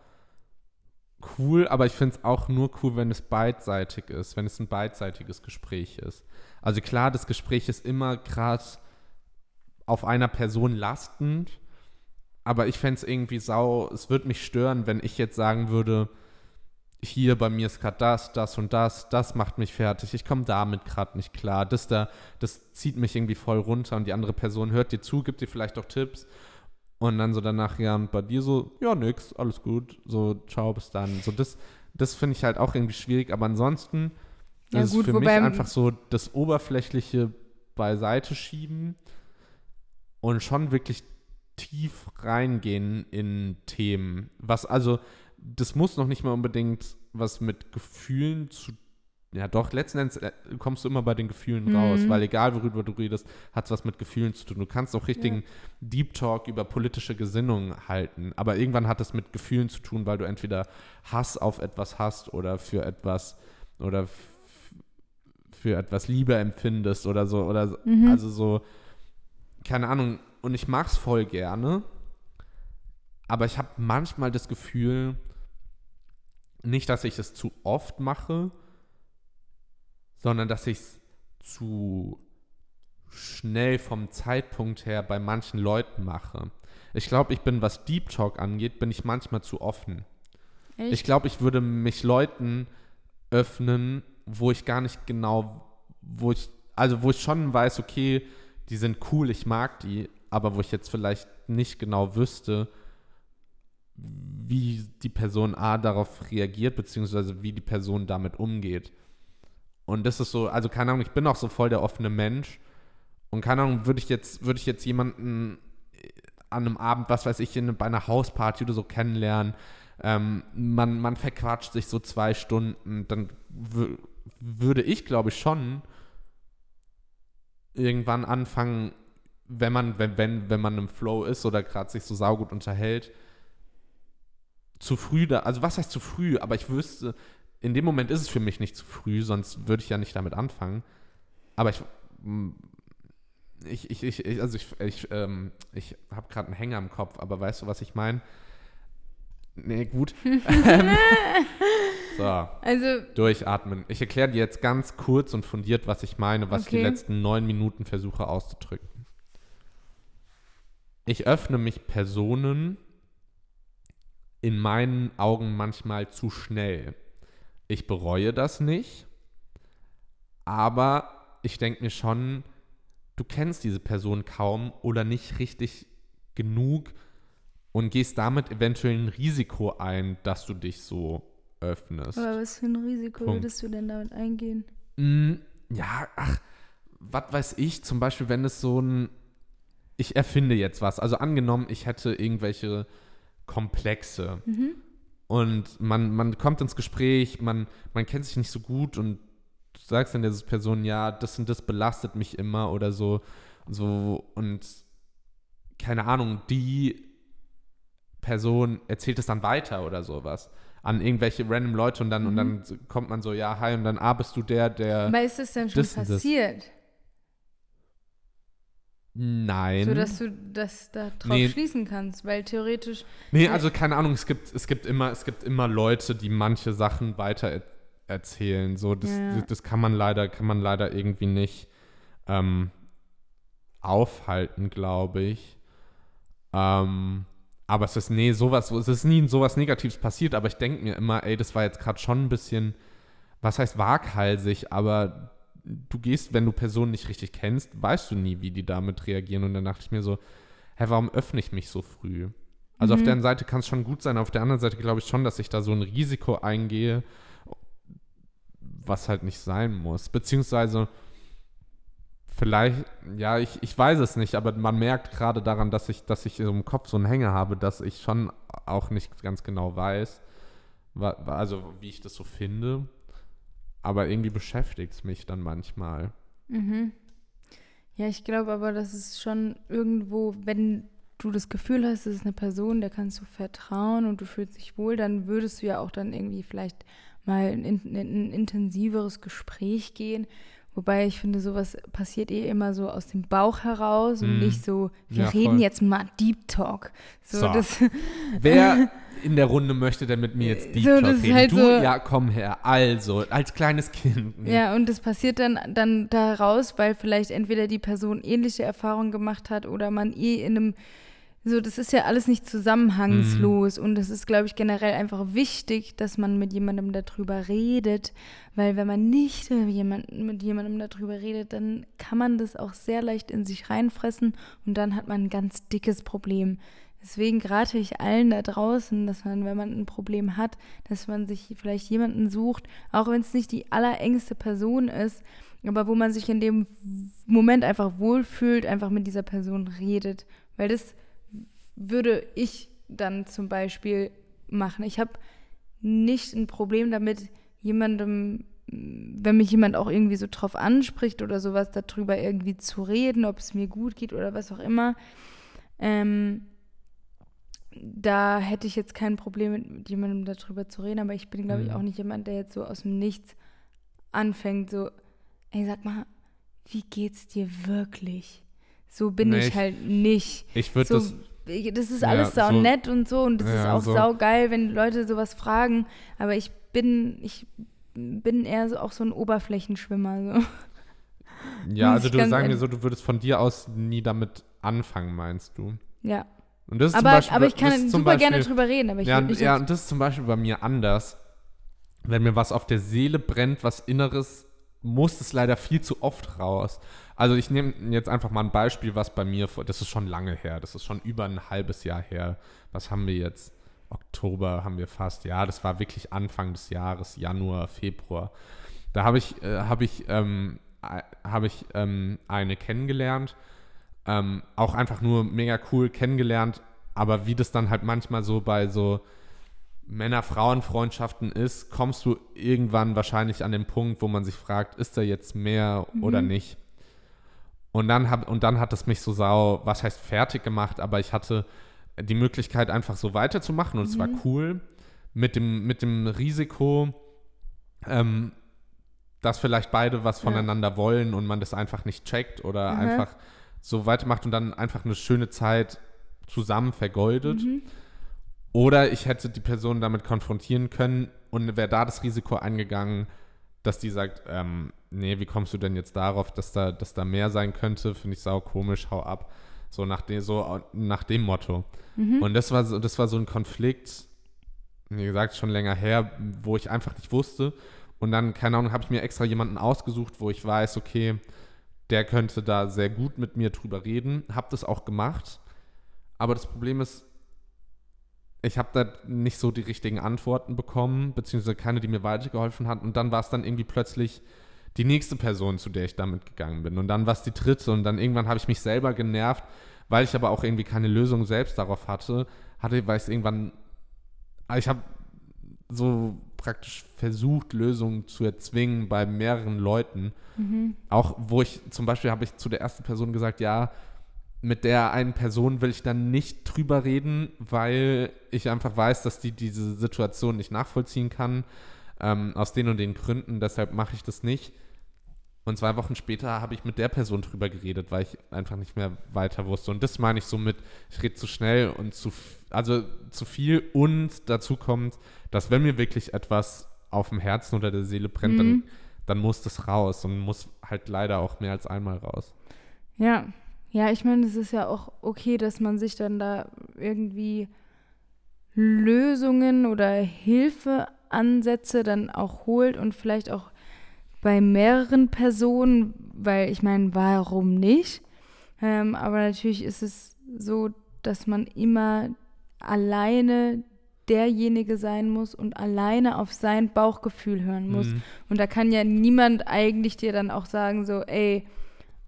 cool, aber ich finde es auch nur cool, wenn es beidseitig ist, wenn es ein beidseitiges Gespräch ist. Also klar, das Gespräch ist immer krass auf einer Person lastend, aber ich fände es irgendwie sau, es würde mich stören, wenn ich jetzt sagen würde, hier bei mir ist gerade das, das und das, das macht mich fertig, ich komme damit gerade nicht klar, das da, das zieht mich irgendwie voll runter und die andere Person hört dir zu, gibt dir vielleicht auch Tipps und dann so danach, ja, und bei dir so, ja, nix, alles gut, so, ciao, bis dann. So, das, das finde ich halt auch irgendwie schwierig, aber ansonsten Ja, ist gut, für mich einfach so das Oberflächliche beiseite schieben und schon wirklich tief reingehen in Themen. Was also, das muss noch nicht mal unbedingt was mit Gefühlen zu ja, doch, letzten Endes äh, kommst du immer bei den Gefühlen raus, Mhm. weil egal worüber du redest, hat es was mit Gefühlen zu tun. Du kannst auch richtigen Ja. Deep Talk über politische Gesinnung halten, aber irgendwann hat es mit Gefühlen zu tun, weil du entweder Hass auf etwas hast oder für etwas oder für etwas Liebe empfindest oder so. Oder Mhm. also so, keine Ahnung. Und ich mag es voll gerne. Aber ich habe manchmal das Gefühl, nicht, dass ich es zu oft mache, sondern dass ich es zu schnell vom Zeitpunkt her bei manchen Leuten mache. Ich glaube, ich bin, was Deep Talk angeht, bin ich manchmal zu offen. Echt? Ich glaube, ich würde mich Leuten öffnen, wo ich gar nicht genau, wo ich, also wo ich schon weiß, okay, die sind cool, ich mag die, aber wo ich jetzt vielleicht nicht genau wüsste, wie die Person A darauf reagiert, beziehungsweise wie die Person damit umgeht. Und das ist so, also keine Ahnung, ich bin auch so voll der offene Mensch. Und keine Ahnung, würde ich jetzt, würde ich jetzt jemanden äh, an einem Abend, was weiß ich, in, bei einer Hausparty oder so kennenlernen, ähm, man, man verquatscht sich so zwei Stunden, dann würde ich, glaube ich, schon irgendwann anfangen, wenn man, wenn, wenn, wenn man im Flow ist oder gerade sich so saugut unterhält, zu früh da, also was heißt zu früh, aber ich wüsste, in dem Moment ist es für mich nicht zu früh, sonst würde ich ja nicht damit anfangen. Aber ich, ich, ich ich- also ich, ich, ähm, ich habe gerade einen Hänger im Kopf, aber weißt du, was ich meine? Nee, gut. Ähm, so, Also, durchatmen. Ich erkläre dir jetzt ganz kurz und fundiert, was ich meine, was ich die Okay. letzten neun Minuten versuche auszudrücken. Ich öffne mich Personen in meinen Augen manchmal zu schnell. Ich bereue das nicht, aber ich denke mir schon, du kennst diese Person kaum oder nicht richtig genug und gehst damit eventuell ein Risiko ein, dass du dich so öffnest. aber was für ein Risiko Punkt. würdest du denn damit eingehen? Mm, ja, ach, was weiß ich, zum Beispiel, wenn es so ein, ich erfinde jetzt was, also angenommen, ich hätte irgendwelche Komplexe Mhm. und man, man kommt ins Gespräch, man, man kennt sich nicht so gut und du sagst dann dieser Person, ja, das und das belastet mich immer oder so, so und keine Ahnung, die Person erzählt es dann weiter oder sowas an irgendwelche random Leute und dann, und dann so- kommt man so, ja, hi, und dann, ah, bist du der, der. Aber ist das denn schon passiert? Nein. So dass du das da drauf Nee. schließen kannst, weil theoretisch. nee, also keine Ahnung, es gibt, es gibt immer, es gibt immer Leute, die manche Sachen weiter er erzählen. So, das, Ja. das kann man leider, kann man leider irgendwie nicht ähm, aufhalten, glaube ich. Ähm, aber es ist, nee, sowas, es ist nie sowas Negatives passiert, aber ich denke mir immer, ey, das war jetzt gerade schon ein bisschen, was heißt waghalsig, aber du gehst, wenn du Personen nicht richtig kennst, weißt du nie, wie die damit reagieren. Und dann dachte ich mir so, hä, warum öffne ich mich so früh? Also auf Mhm. der einen Seite kann es schon gut sein, auf der anderen Seite glaube ich schon, dass ich da so ein Risiko eingehe, was halt nicht sein muss. Beziehungsweise vielleicht, ja, ich, ich weiß es nicht, aber man merkt gerade daran, dass ich, dass ich im Kopf so einen Hänger habe, dass ich schon auch nicht ganz genau weiß, also wie ich das so finde. Aber irgendwie beschäftigt es mich dann manchmal. Mhm. Ja, ich glaube aber, das ist schon irgendwo, wenn du das Gefühl hast, es ist eine Person, der kannst du vertrauen und du fühlst dich wohl, dann würdest du ja auch dann irgendwie vielleicht mal in, in ein intensiveres Gespräch gehen. Wobei ich finde, sowas passiert eh immer so aus dem Bauch heraus und Mhm. nicht so, wir Ja, reden voll. jetzt mal Deep Talk. So, So. das, Wer in der Runde möchte denn mit mir jetzt Deep So, Talk reden? halt du, so- ja, komm her. Also, als kleines Kind. Nee. Ja, und das passiert dann, dann daraus, weil vielleicht entweder die Person ähnliche Erfahrungen gemacht hat oder man eh in einem, so, das ist ja alles nicht zusammenhangslos und es ist, glaube ich, generell einfach wichtig, dass man mit jemandem darüber redet, weil wenn man nicht mit jemandem, mit jemandem darüber redet, dann kann man das auch sehr leicht in sich reinfressen und dann hat man ein ganz dickes Problem. Deswegen rate ich allen da draußen, dass man, wenn man ein Problem hat, dass man sich vielleicht jemanden sucht, auch wenn es nicht die allerengste Person ist, aber wo man sich in dem Moment einfach wohlfühlt, einfach mit dieser Person redet. Weil das würde ich dann zum Beispiel machen. Ich habe nicht ein Problem damit, jemandem, wenn mich jemand auch irgendwie so drauf anspricht oder sowas, darüber irgendwie zu reden, ob es mir gut geht oder was auch immer. Ähm, da hätte ich jetzt kein Problem mit, jemandem darüber zu reden, aber ich bin, glaube ich, Mhm. auch nicht jemand, der jetzt so aus dem Nichts anfängt, so, ey, sag mal, wie geht's dir wirklich? So bin Nee, ich ich- halt nicht. Ich würde So, das. Das ist Ja, alles sau so- nett und so und das ist Ja, auch so. sau geil, wenn Leute sowas fragen, aber ich bin, ich bin eher so auch so ein Oberflächenschwimmer. So. Ja, also du sagen mir so, du würdest von dir aus nie damit anfangen, meinst du? Ja, Und das ist aber, zum Beispiel, aber ich kann ist super gerne Beispiel- drüber reden, aber ich ja, nicht ja, und das ist zum Beispiel bei mir anders. Wenn mir was auf der Seele brennt, was Inneres, muss es leider viel zu oft raus. Also ich nehme jetzt einfach mal ein Beispiel, was bei mir, vor- das ist schon lange her, das ist schon über ein halbes Jahr her. Was haben wir jetzt? Oktober haben wir fast. Ja, das war wirklich Anfang des Jahres, Januar, Februar. Da habe ich, äh, habe ich, ähm, äh, habe ich ähm, eine kennengelernt. Ähm, auch einfach nur mega cool kennengelernt. Aber wie das dann halt manchmal so bei so Männer-Frauen-Freundschaften ist, kommst du irgendwann wahrscheinlich an den Punkt, wo man sich fragt, ist da jetzt mehr oder nicht? Und dann, hab, und dann hat es mich so sau, was heißt fertig gemacht, aber ich hatte die Möglichkeit, einfach so weiterzumachen und es war cool. Mit dem, mit dem Risiko, ähm, dass vielleicht beide was voneinander wollen und man das einfach nicht checkt oder Mhm. einfach so weitermacht und dann einfach eine schöne Zeit zusammen vergeudet. Mhm. Oder ich hätte die Person damit konfrontieren können und wäre da das Risiko eingegangen, dass die sagt, ähm, nee, wie kommst du denn jetzt darauf, dass da, dass da mehr sein könnte? Finde ich sau komisch, hau ab. So nach dem, so nach dem Motto. Und das war so, das war so ein Konflikt, wie gesagt, schon länger her, wo ich einfach nicht wusste. Und dann, keine Ahnung, habe ich mir extra jemanden ausgesucht, wo ich weiß, okay, der könnte da sehr gut mit mir drüber reden. Habe das auch gemacht. Aber das Problem ist, ich habe da nicht so die richtigen Antworten bekommen, beziehungsweise keine, die mir weitergeholfen hat. Und dann war es dann irgendwie plötzlich die nächste Person, zu der ich damit gegangen bin. Und dann war es die dritte. Und dann irgendwann habe ich mich selber genervt, weil ich aber auch irgendwie keine Lösung selbst darauf hatte. Hatte, weil ich irgendwann, ich habe so praktisch versucht, Lösungen zu erzwingen bei mehreren Leuten. Auch wo ich, zum Beispiel habe ich zu der ersten Person gesagt, ja, mit der einen Person will ich dann nicht drüber reden, weil ich einfach weiß, dass die diese Situation nicht nachvollziehen kann, ähm, aus den und den Gründen, deshalb mache ich das nicht. Und zwei Wochen später habe ich mit der Person drüber geredet, weil ich einfach nicht mehr weiter wusste. Und das meine ich so mit, ich rede zu schnell und zu, also zu viel. Und dazu kommt, dass wenn mir wirklich etwas auf dem Herzen oder der Seele brennt, dann, dann muss das raus und muss halt leider auch mehr als einmal raus. Ja, ja, ich meine, es ist ja auch okay, dass man sich dann da irgendwie Lösungen oder Hilfeansätze dann auch holt und vielleicht auch bei mehreren Personen, weil ich meine, warum nicht? Ähm, aber natürlich ist es so, dass man immer alleine derjenige sein muss und alleine auf sein Bauchgefühl hören muss. Mhm. Und da kann ja niemand eigentlich dir dann auch sagen, so, ey,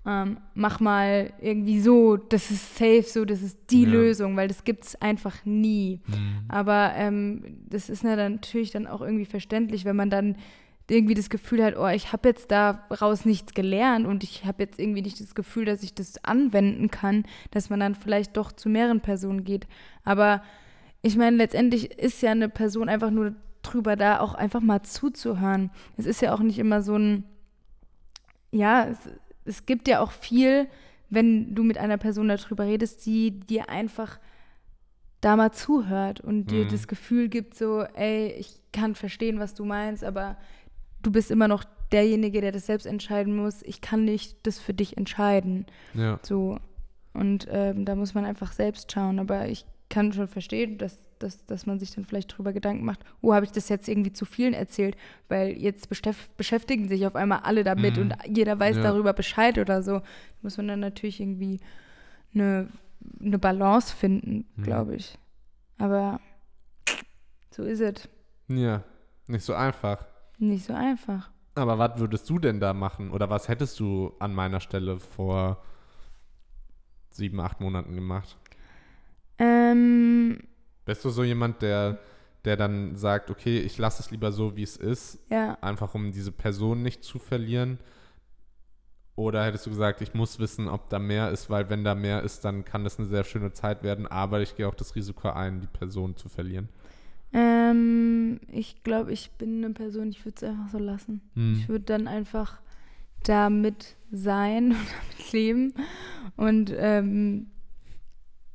ähm, mach mal irgendwie so, das ist safe, so, das ist die Ja. Lösung, weil das gibt es einfach nie. Mhm. Aber ähm, das ist natürlich dann auch irgendwie verständlich, wenn man dann irgendwie das Gefühl hat, oh, ich habe jetzt daraus nichts gelernt und ich habe jetzt irgendwie nicht das Gefühl, dass ich das anwenden kann, dass man dann vielleicht doch zu mehreren Personen geht. Aber ich meine, letztendlich ist ja eine Person einfach nur drüber da, auch einfach mal zuzuhören. Es ist ja auch nicht immer so ein, ja, es, es gibt ja auch viel, wenn du mit einer Person darüber redest, die dir einfach da mal zuhört und dir Mhm. das Gefühl gibt, so, ey, ich kann verstehen, was du meinst, aber du bist immer noch derjenige, der das selbst entscheiden muss. Ich kann nicht das für dich entscheiden. Ja. So. Und ähm, da muss man einfach selbst schauen. Aber ich kann schon verstehen, dass, dass, dass man sich dann vielleicht drüber Gedanken macht, oh, habe ich das jetzt irgendwie zu vielen erzählt? Weil jetzt beschäf- beschäftigen sich auf einmal alle damit Mhm. und jeder weiß Ja. darüber Bescheid oder so. Da muss man dann natürlich irgendwie eine, eine Balance finden, Mhm. glaube ich. Aber so ist es. Ja, nicht so einfach. Nicht so einfach. Aber was würdest du denn da machen? Oder was hättest du an meiner Stelle vor sieben, acht Monaten gemacht? Ähm, Bist du so jemand, der, der dann sagt, okay, ich lasse es lieber so, wie es ist, ja. einfach um diese Person nicht zu verlieren? Oder hättest du gesagt, ich muss wissen, ob da mehr ist, weil wenn da mehr ist, dann kann das eine sehr schöne Zeit werden, aber ich gehe auch das Risiko ein, die Person zu verlieren. Ähm, ich glaube, ich bin eine Person, ich würde es einfach so lassen. Hm. Ich würde dann einfach damit sein und damit leben. Und ähm,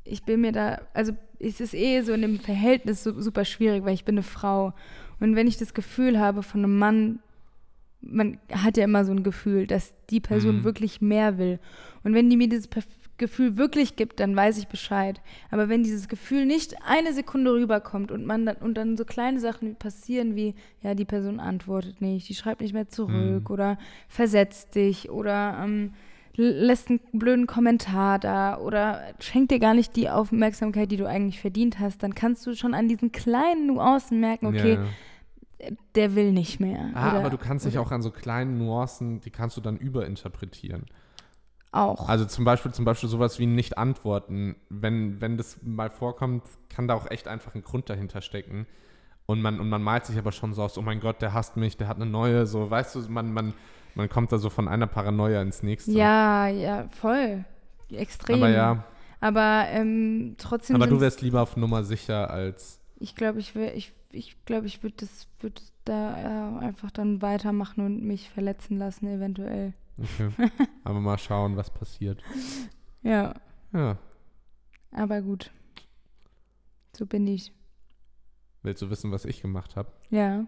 ich bin mir da, also es ist eh so in dem Verhältnis so, super schwierig, weil ich bin eine Frau. Und wenn ich das Gefühl habe von einem Mann, man hat ja immer so ein Gefühl, dass die Person Mhm. wirklich mehr will. Und wenn die mir dieses Gefühl wirklich gibt, dann weiß ich Bescheid. Aber wenn dieses Gefühl nicht eine Sekunde rüberkommt und man dann, und dann so kleine Sachen passieren wie, ja, die Person antwortet nicht, die schreibt nicht mehr zurück Mhm. oder versetzt dich oder ähm, lässt einen blöden Kommentar da oder schenkt dir gar nicht die Aufmerksamkeit, die du eigentlich verdient hast, dann kannst du schon an diesen kleinen Nuancen merken, okay, Ja. der will nicht mehr. Ah, oder, aber du kannst dich auch an so kleinen Nuancen, die kannst du dann überinterpretieren. auch. Also zum Beispiel, zum Beispiel sowas wie nicht antworten. Wenn, wenn das mal vorkommt, kann da auch echt einfach ein Grund dahinter stecken. Und man, und man malt sich aber schon so aus, oh mein Gott, der hasst mich, der hat eine neue, so, weißt du, man, man, man kommt da so von einer Paranoia ins nächste. Ja, ja, voll. Extrem. Aber ja, Aber ähm, trotzdem. aber du wärst lieber auf Nummer sicher als, Ich glaube, ich will, ich, ich glaube, ich würde das, würde da äh, einfach dann weitermachen und mich verletzen lassen, eventuell. okay. aber mal schauen, was passiert. Ja, Ja. aber gut. So bin ich. Willst du wissen, was ich gemacht habe? Ja.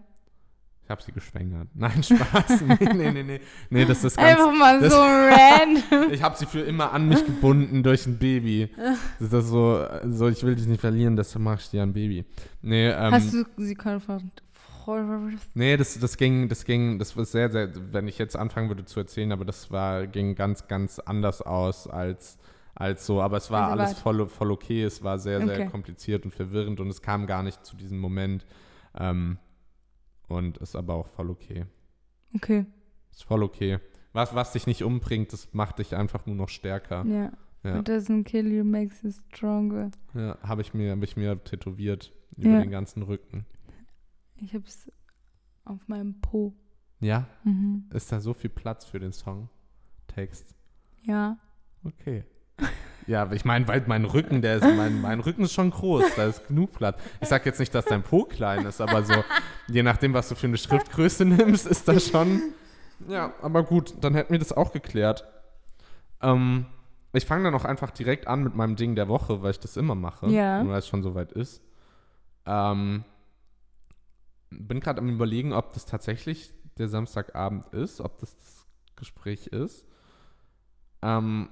Ich habe sie geschwängert. Nein, Spaß. nee, nee, nee, nee. Nee, das ist ganz, Einfach mal das- so random. Ich habe sie für immer an mich gebunden durch ein Baby. Das ist so, so ich will dich nicht verlieren, deshalb mache ich dir ein Baby. Nee, ähm, Hast du sie konfrontiert? nee das, das ging, das ging, das war sehr, sehr, wenn ich jetzt anfangen würde zu erzählen, aber das war, ging ganz, ganz anders aus als, als so. Aber es war Also alles voll, voll okay. Es war sehr, sehr Okay. kompliziert und verwirrend und es kam gar nicht zu diesem Moment. Ähm, und ist aber auch voll okay. Okay, Ist voll okay. Was, was dich nicht umbringt, das macht dich einfach nur noch stärker. ja. Ja. What doesn't kill you makes you stronger. Ja, habe ich mir, habe ich mir tätowiert über Ja. den ganzen Rücken. Ich hab's auf meinem Po. Ja, Mhm. ist da so viel Platz für den Song? Text. Ja. Okay. Ja, aber ich meine, weil mein Rücken, der ist, mein, mein Rücken ist schon groß, da ist genug Platz. Ich sag jetzt nicht, dass dein Po klein ist, aber so, je nachdem, was du für eine Schriftgröße nimmst, ist das schon. Ja, aber gut, dann hätten wir das auch geklärt. Ähm, ich fange dann auch einfach direkt an mit meinem Ding der Woche, weil ich das immer mache. Ja. Und weil es schon soweit ist. Ähm, bin gerade am überlegen, ob das tatsächlich der Samstagabend ist, ob das das Gespräch ist. Ähm,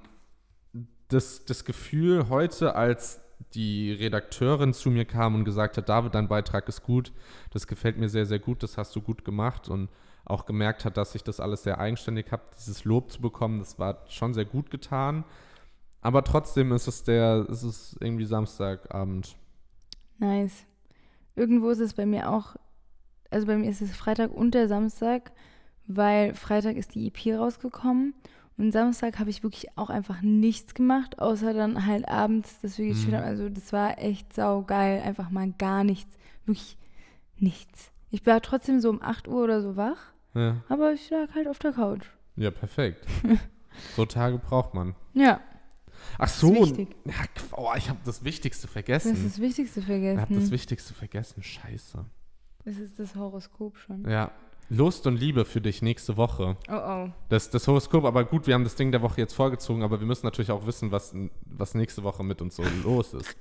das, das Gefühl heute, als die Redakteurin zu mir kam und gesagt hat, David, dein Beitrag ist gut, das gefällt mir sehr, sehr gut, das hast du gut gemacht und auch gemerkt hat, dass ich das alles sehr eigenständig habe, dieses Lob zu bekommen, das war schon sehr gut getan. Aber trotzdem ist es der, ist es irgendwie Samstagabend. Nice. Irgendwo ist es bei mir auch, also bei mir ist es Freitag und der Samstag, weil Freitag ist die EP rausgekommen und Samstag habe ich wirklich auch einfach nichts gemacht, außer dann halt abends, dass wir gespielt Mhm. haben. Also das war echt saugeil, einfach mal gar nichts, wirklich nichts. Ich war trotzdem so um 8 Uhr oder so wach, Ja, aber ich lag halt auf der Couch. ja perfekt. so Tage braucht man. Ja, Ach das so. ist. Ja, oh, ich habe das Wichtigste Du vergessen. hast das Wichtigste ich habe das vergessen. Wichtigste vergessen. Scheiße. Das ist das Horoskop schon. Ja. Lust und Liebe für dich nächste Woche. Oh oh. Das, das Horoskop, aber gut, wir haben das Ding der Woche jetzt vorgezogen, aber wir müssen natürlich auch wissen, was, was nächste Woche mit uns so los ist.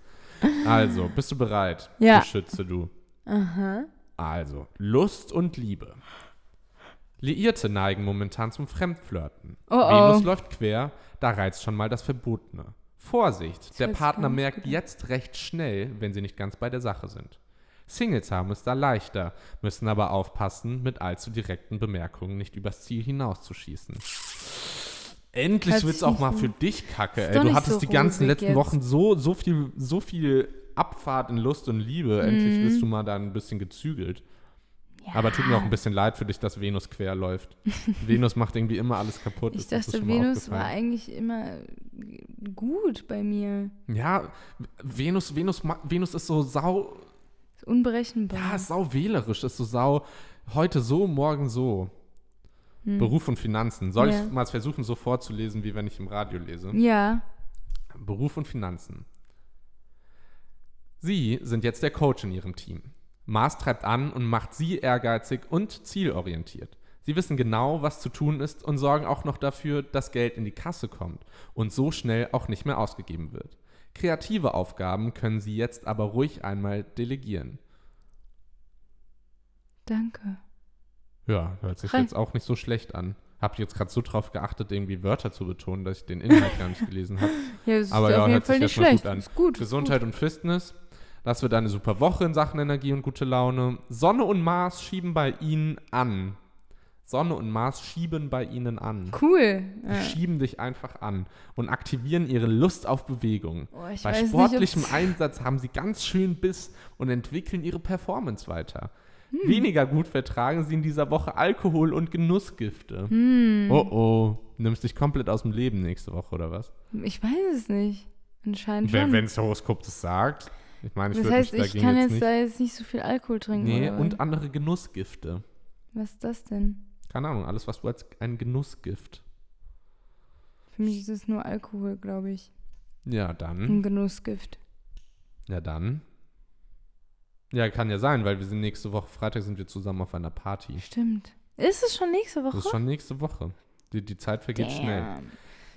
Also, bist du bereit? Ja. Du Schütze, du. Aha. Also, Lust und Liebe. Liierte neigen momentan zum Fremdflirten. Oh, oh. Venus läuft quer, da reizt schon mal das Verbotene. Vorsicht, der hört sich Partner merkt jetzt recht schnell, wenn sie nicht ganz bei der Sache sind. Singles haben es da leichter, müssen aber aufpassen, mit allzu direkten Bemerkungen nicht übers Ziel hinauszuschießen. Endlich wird's auch mal für dich kacke, ey. Du hattest so die ganzen letzten jetzt. Wochen so, so viel, so viel Abfahrt in Lust und Liebe. Endlich Mhm. wirst du mal da ein bisschen gezügelt. Aber tut mir auch ein bisschen leid für dich, dass Venus quer läuft. Venus macht irgendwie immer alles kaputt. Ich das dachte, Venus war eigentlich immer gut bei mir. Ja, Venus, Venus, Venus ist so sau, unberechenbar. ja, ist sau wählerisch, ist so sau, heute so, morgen so. Beruf und Finanzen. Soll Hm. Ja. ich mal versuchen, so vorzulesen, wie wenn ich im Radio lese? ja. Beruf und Finanzen. Sie sind jetzt der Coach in Ihrem Team. Mars treibt an und macht Sie ehrgeizig und zielorientiert. Sie wissen genau, was zu tun ist und sorgen auch noch dafür, dass Geld in die Kasse kommt und so schnell auch nicht mehr ausgegeben wird. Kreative Aufgaben können Sie jetzt aber ruhig einmal delegieren. Danke. Ja, hört sich Hi. jetzt auch nicht so schlecht an. Hab jetzt gerade so drauf geachtet, irgendwie Wörter zu betonen, dass ich den Inhalt gar nicht gelesen habe. Ja, das Aber ist ja, auf jeden hört sich Fall nicht erstmal gut schlecht. an. Ist gut. ist Gesundheit und Fitness. Das wird eine super Woche in Sachen Energie und gute Laune. Sonne und Mars schieben bei Ihnen an. Sonne und Mars schieben bei Ihnen an. Cool. Die Ja. schieben dich einfach an und aktivieren ihre Lust auf Bewegung. Oh, ich Bei weiß nicht, sportlichem ob's- Einsatz haben sie ganz schön Biss und entwickeln ihre Performance weiter. Hm. Weniger gut vertragen sie in dieser Woche Alkohol und Genussgifte. Hm. Oh oh, nimmst dich komplett aus dem Leben nächste Woche oder was? Ich weiß es nicht. Anscheinend Wenn schon. wenns Horoskop das sagt. Ich meine, ich das heißt, ich kann jetzt jetzt nicht. da jetzt nicht so viel Alkohol trinken. Nee, oder und andere Genussgifte. was ist das denn? Keine Ahnung, alles, was du als ein Genussgift. Für mich ist es nur Alkohol, glaube ich. Ja, dann. Ein Genussgift. Ja, dann. Ja, kann ja sein, weil wir sind nächste Woche, Freitag sind wir zusammen auf einer Party. Stimmt. Ist es schon nächste Woche? Das ist schon nächste Woche. Die, die Zeit vergeht schnell.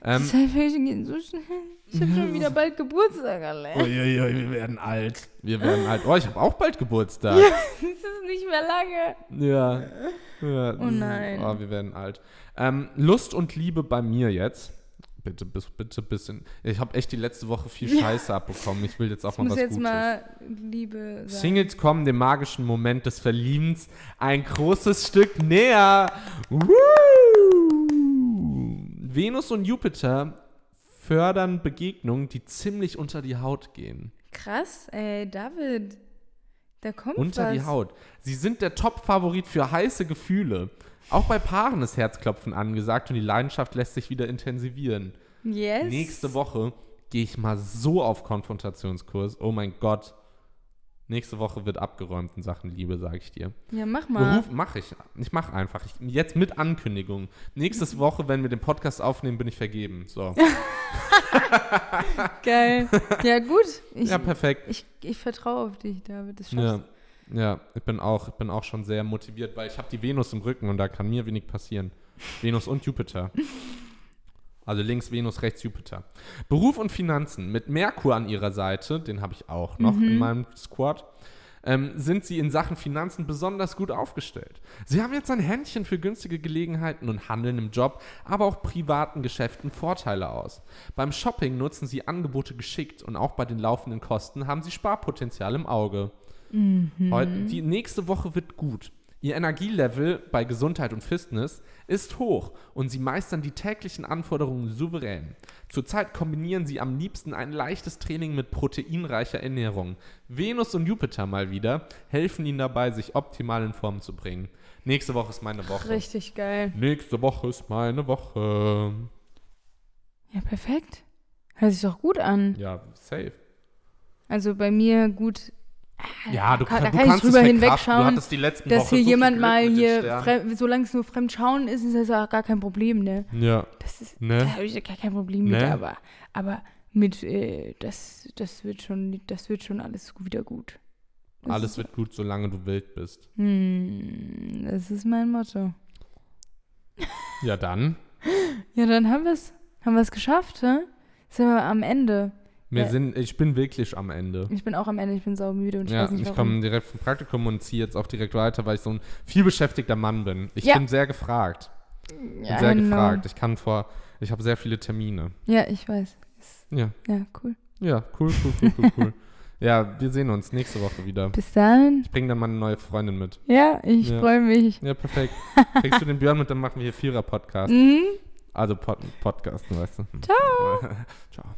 Ähm, Die Zeit vergeht so schnell. Ich habe schon wieder bald Geburtstag, alle. Uiuiui, wir werden alt. Wir werden alt. Oh, ich habe auch bald Geburtstag. Es ist nicht mehr lange. Ja. ja. Oh nein. Oh, wir werden alt. Ähm, Lust und Liebe bei mir jetzt. Bitte, bis, bitte bisschen. Ich habe echt die letzte Woche viel Scheiße abbekommen. Ich will jetzt auch Ich mal muss was jetzt Gutes. mal Liebe sagen. Singles kommen dem magischen Moment des Verliebens ein großes Stück näher. Woo! Venus und Jupiter fördern Begegnungen, die ziemlich unter die Haut gehen. Krass, ey, David. Da kommt Unter was. die Haut. Sie sind der Top-Favorit für heiße Gefühle. Auch bei Paaren ist Herzklopfen angesagt und die Leidenschaft lässt sich wieder intensivieren. Yes. Nächste Woche gehe ich mal so auf Konfrontationskurs. Oh mein Gott. Nächste Woche wird abgeräumt in Sachen Liebe, sage ich dir. Ja, mach mal. Beruf mache ich. Ich mache einfach. Ich, jetzt mit Ankündigung. Nächste Woche, wenn wir den Podcast aufnehmen, bin ich vergeben. So. Geil. Ja, gut. Ich, Ja, perfekt. ich, ich vertraue auf dich, David. Das schaffst Ja, ja ich, bin auch, ich bin auch schon sehr motiviert, weil ich habe die Venus im Rücken und da kann mir wenig passieren. Venus und Jupiter. Also links Venus, rechts Jupiter. Beruf und Finanzen. Mit Merkur an ihrer Seite, den habe ich auch noch in meinem Squad, ähm, sind sie in Sachen Finanzen besonders gut aufgestellt. Sie haben jetzt ein Händchen für günstige Gelegenheiten und handeln im Job, aber auch privaten Geschäften Vorteile aus. Beim Shopping nutzen sie Angebote geschickt und auch bei den laufenden Kosten haben sie Sparpotenzial im Auge. Heute, die nächste Woche wird gut. Ihr Energielevel bei Gesundheit und Fitness ist hoch und sie meistern die täglichen Anforderungen souverän. Zurzeit kombinieren sie am liebsten ein leichtes Training mit proteinreicher Ernährung. Venus und Jupiter mal wieder helfen ihnen dabei, sich optimal in Form zu bringen. Nächste Woche ist meine. Woche. Richtig geil. Nächste Woche ist meine Woche. Ja, perfekt. Hört sich doch gut an. Ja, safe. Also bei mir gut, Ja, du, kann- du kann kannst drüber hinwegschauen, dass Woche hier jemand Glück mal mit hier, solange es nur fremd schauen ist, ist das auch gar kein Problem, ne? Ja, Das ist, Ne? da habe ich ja gar kein Problem mit, Ne? aber, aber mit, äh, das, das wird schon, das wird schon alles wieder gut. Das alles wird gut, solange du wild bist. Hm, das ist mein Motto. Ja, dann. Ja, dann haben wir es, haben wir es geschafft, hä? Sind wir am Ende. Wir Ja. sind, ich bin wirklich am Ende. Ich bin auch am Ende, ich bin saumüde und ich ja, weiß nicht ich komme direkt vom Praktikum und ziehe jetzt auch direkt weiter, weil ich so ein vielbeschäftigter Mann bin. Ich Ja. bin sehr gefragt. Bin ja, sehr genau. gefragt. Ich kann vor, ich habe sehr viele Termine. Ja, ich weiß. Ist, Ja, ja, cool. ja, cool, cool, cool, cool, cool. Ja, wir sehen uns nächste Woche wieder. Bis dann. Ich bringe dann meine neue Freundin mit. Ja, ich freue mich. Ja, perfekt. Kriegst du den Björn mit, dann machen wir hier Vierer-Podcast. Mhm. Also Pod Podcasten, weißt du. Ciao.